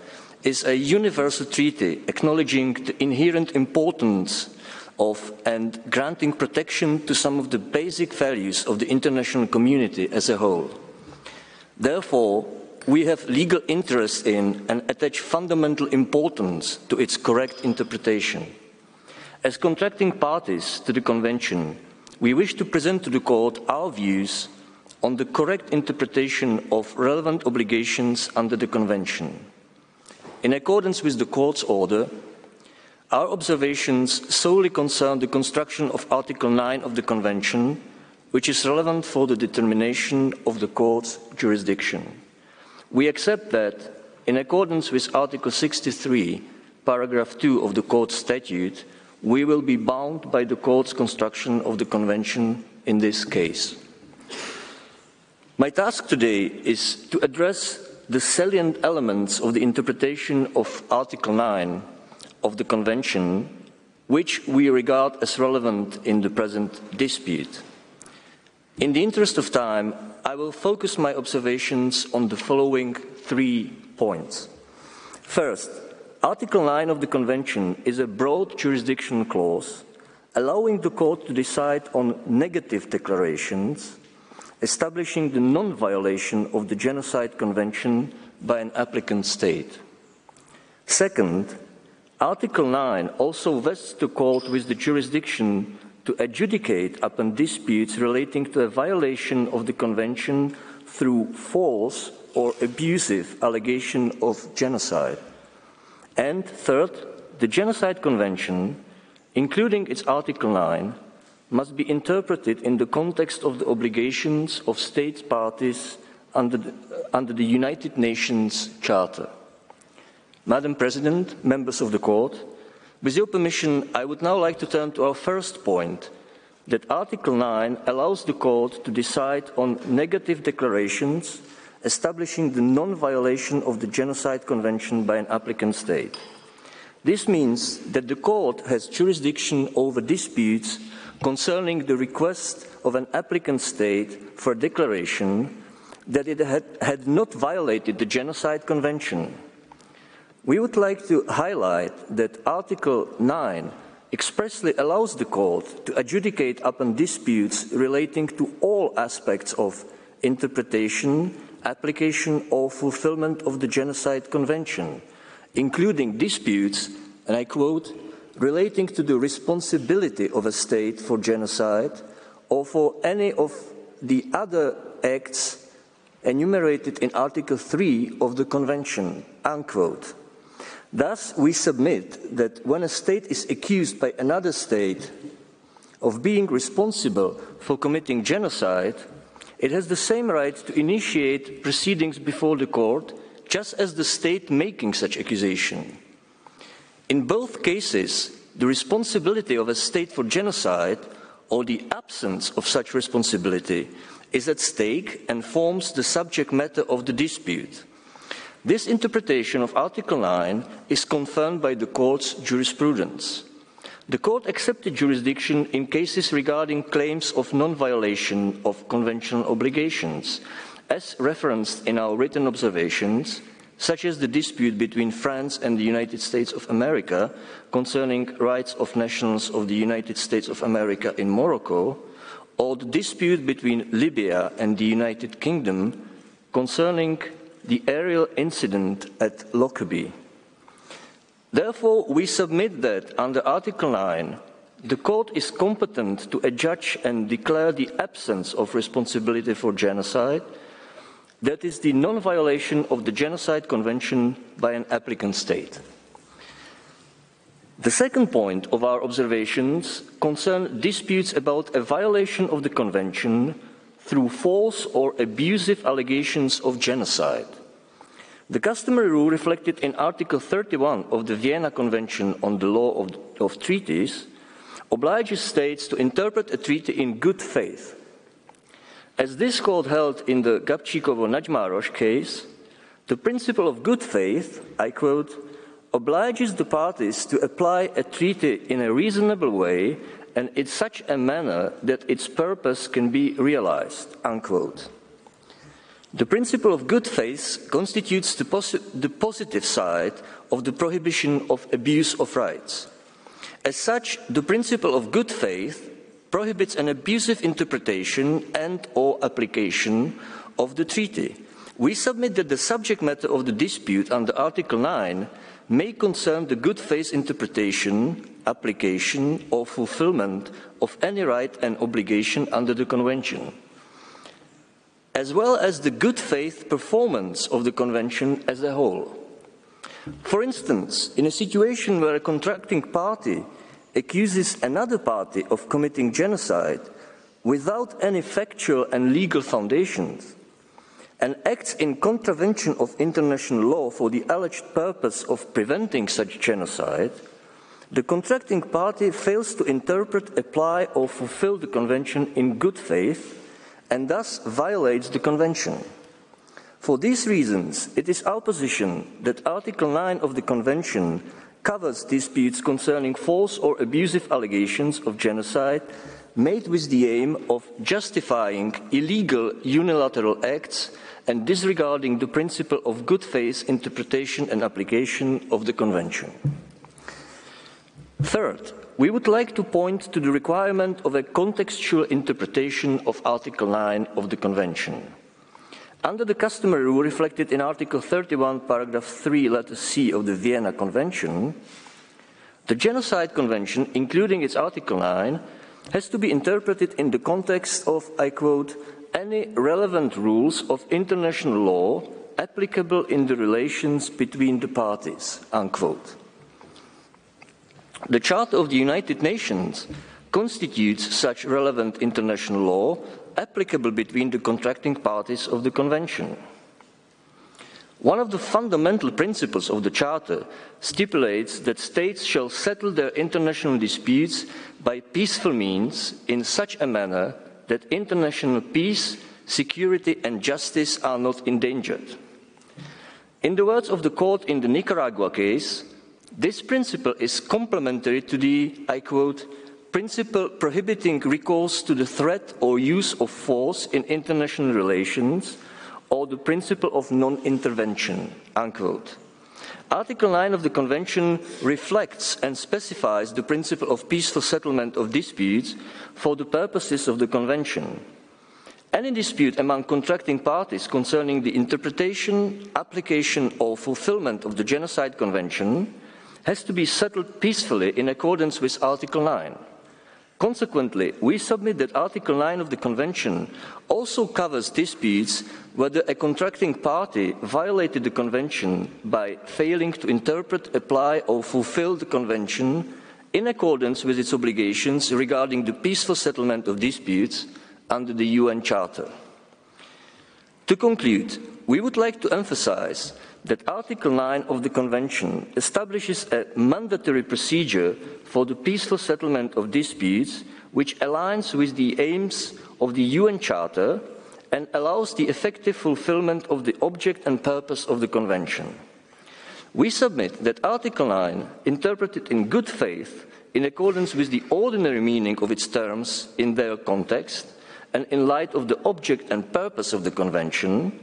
is a universal treaty acknowledging the inherent importance of and granting protection to some of the basic values of the international community as a whole. Therefore, we have legal interest in and attach fundamental importance to its correct interpretation. As contracting parties to the Convention, we wish to present to the Court our views on the correct interpretation of relevant obligations under the Convention. In accordance with the Court's order, our observations solely concern the construction of Article 9 of the Convention, which is relevant for the determination of the Court's jurisdiction. We accept that, in accordance with Article 63, paragraph 2 of the Court's statute, we will be bound by the Court's construction of the Convention in this case. My task today is to address the salient elements of the interpretation of Article 9 of the Convention, which we regard as relevant in the present dispute. In the interest of time, I will focus my observations on the following three points. First, Article 9 of the Convention is a broad jurisdiction clause allowing the court to decide on negative declarations establishing the non-violation of the Genocide Convention by an applicant state. Second, Article 9 also vests the court with the jurisdiction to adjudicate upon disputes relating to a violation of the Convention through false or abusive allegation of genocide. And third, the Genocide Convention, including its Article 9, must be interpreted in the context of the obligations of state parties under the, under the United Nations Charter. Madam President, members of the Court, with your permission, I would now like to turn to our first point that Article 9 allows the Court to decide on negative declarations establishing the non violation of the Genocide Convention by an applicant state. This means that the Court has jurisdiction over disputes concerning the request of an applicant state for declaration that it had, had not violated the Genocide Convention. We would like to highlight that Article 9 expressly allows the Court to adjudicate upon disputes relating to all aspects of interpretation application or fulfillment of the Genocide Convention, including disputes, and I quote, relating to the responsibility of a state for genocide or for any of the other acts enumerated in Article 3 of the Convention, unquote. Thus, we submit that when a state is accused by another state of being responsible for committing genocide, it has the same right to initiate proceedings before the court, just as the state making such accusation. In both cases, the responsibility of a state for genocide or the absence of such responsibility is at stake and forms the subject matter of the dispute. This interpretation of Article 9 is confirmed by the court's jurisprudence. The court accepted jurisdiction in cases regarding claims of non-violation of conventional obligations, as referenced in our written observations, such as the dispute between France and the United States of America concerning rights of nationals of the United States of America in Morocco, or the dispute between Libya and the United Kingdom concerning the aerial incident at Lockerbie. Therefore, we submit that under Article 9, the court is competent to adjudge and declare the absence of responsibility for genocide, that is, the non violation of the Genocide Convention by an applicant state. The second point of our observations concern disputes about a violation of the Convention through false or abusive allegations of genocide. The customary rule reflected in Article 31 of the Vienna Convention on the Law of, of Treaties obliges states to interpret a treaty in good faith. As this court held in the Gabčíkovo Nagymaros case, the principle of good faith, I quote, obliges the parties to apply a treaty in a reasonable way and in such a manner that its purpose can be realized, unquote. The principle of good faith constitutes the, posi the, positive side of the prohibition of abuse of rights. As such, the principle of good faith prohibits an abusive interpretation and or application of the treaty, We submit that the subject matter of the dispute under Article 9 may concern the good faith interpretation, application, or fulfillment of any right and obligation under the Convention, as well as the good faith performance of the Convention as a whole. For instance, in a situation where a contracting party accuses another party of committing genocide without any factual and legal foundations, and acts in contravention of international law for the alleged purpose of preventing such genocide, the contracting party fails to interpret, apply, or fulfill the Convention in good faith and thus violates the Convention. For these reasons, it is our position that Article 9 of the Convention covers disputes concerning false or abusive allegations of genocide made with the aim of justifying illegal unilateral acts and disregarding the principle of good faith interpretation and application of the Convention. Third, we would like to point to the requirement of a contextual interpretation of Article 9 of the Convention. Under the customary rule reflected in Article 31, paragraph 3, letter C of the Vienna Convention, the Genocide Convention, including its Article 9, has to be interpreted in the context of, I quote, any relevant rules of international law applicable in the relations between the parties. Unquote. The Charter of the United Nations constitutes such relevant international law applicable between the contracting parties of the Convention. One of the fundamental principles of the Charter stipulates that states shall settle their international disputes by peaceful means in such a manner that international peace, security, and justice are not endangered. In the words of the court in the Nicaragua case, this principle is complementary to the, I quote, principle prohibiting recourse to the threat or use of force in international relations or the principle of non intervention. Unquote. Article 9 of the Convention reflects and specifies the principle of peaceful settlement of disputes for the purposes of the Convention. Any dispute among contracting parties concerning the interpretation, application, or fulfillment of the Genocide Convention has to be settled peacefully in accordance with Article 9. Consequently, we submit that Article 9 of the Convention also covers disputes whether a contracting party violated the Convention by failing to interpret, apply, or fulfill the Convention in accordance with its obligations regarding the peaceful settlement of disputes under the UN Charter. To conclude, we would like to emphasize that Article 9 of the Convention establishes a mandatory procedure for the peaceful settlement of disputes, which aligns with the aims of the UN Charter and allows the effective fulfillment of the object and purpose of the Convention. We submit that Article 9, interpreted in good faith, in accordance with the ordinary meaning of its terms in their context, and in light of the object and purpose of the Convention,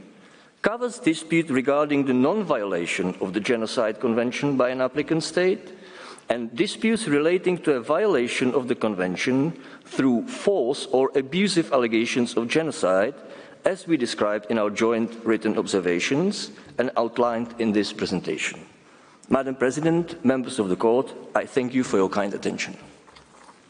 covers dispute regarding the non-violation of the Genocide Convention by an applicant state and disputes relating to a violation of the Convention through false or abusive allegations of genocide, as we described in our joint written observations and outlined in this presentation. Madam President, members of the Court, I thank you for your kind attention.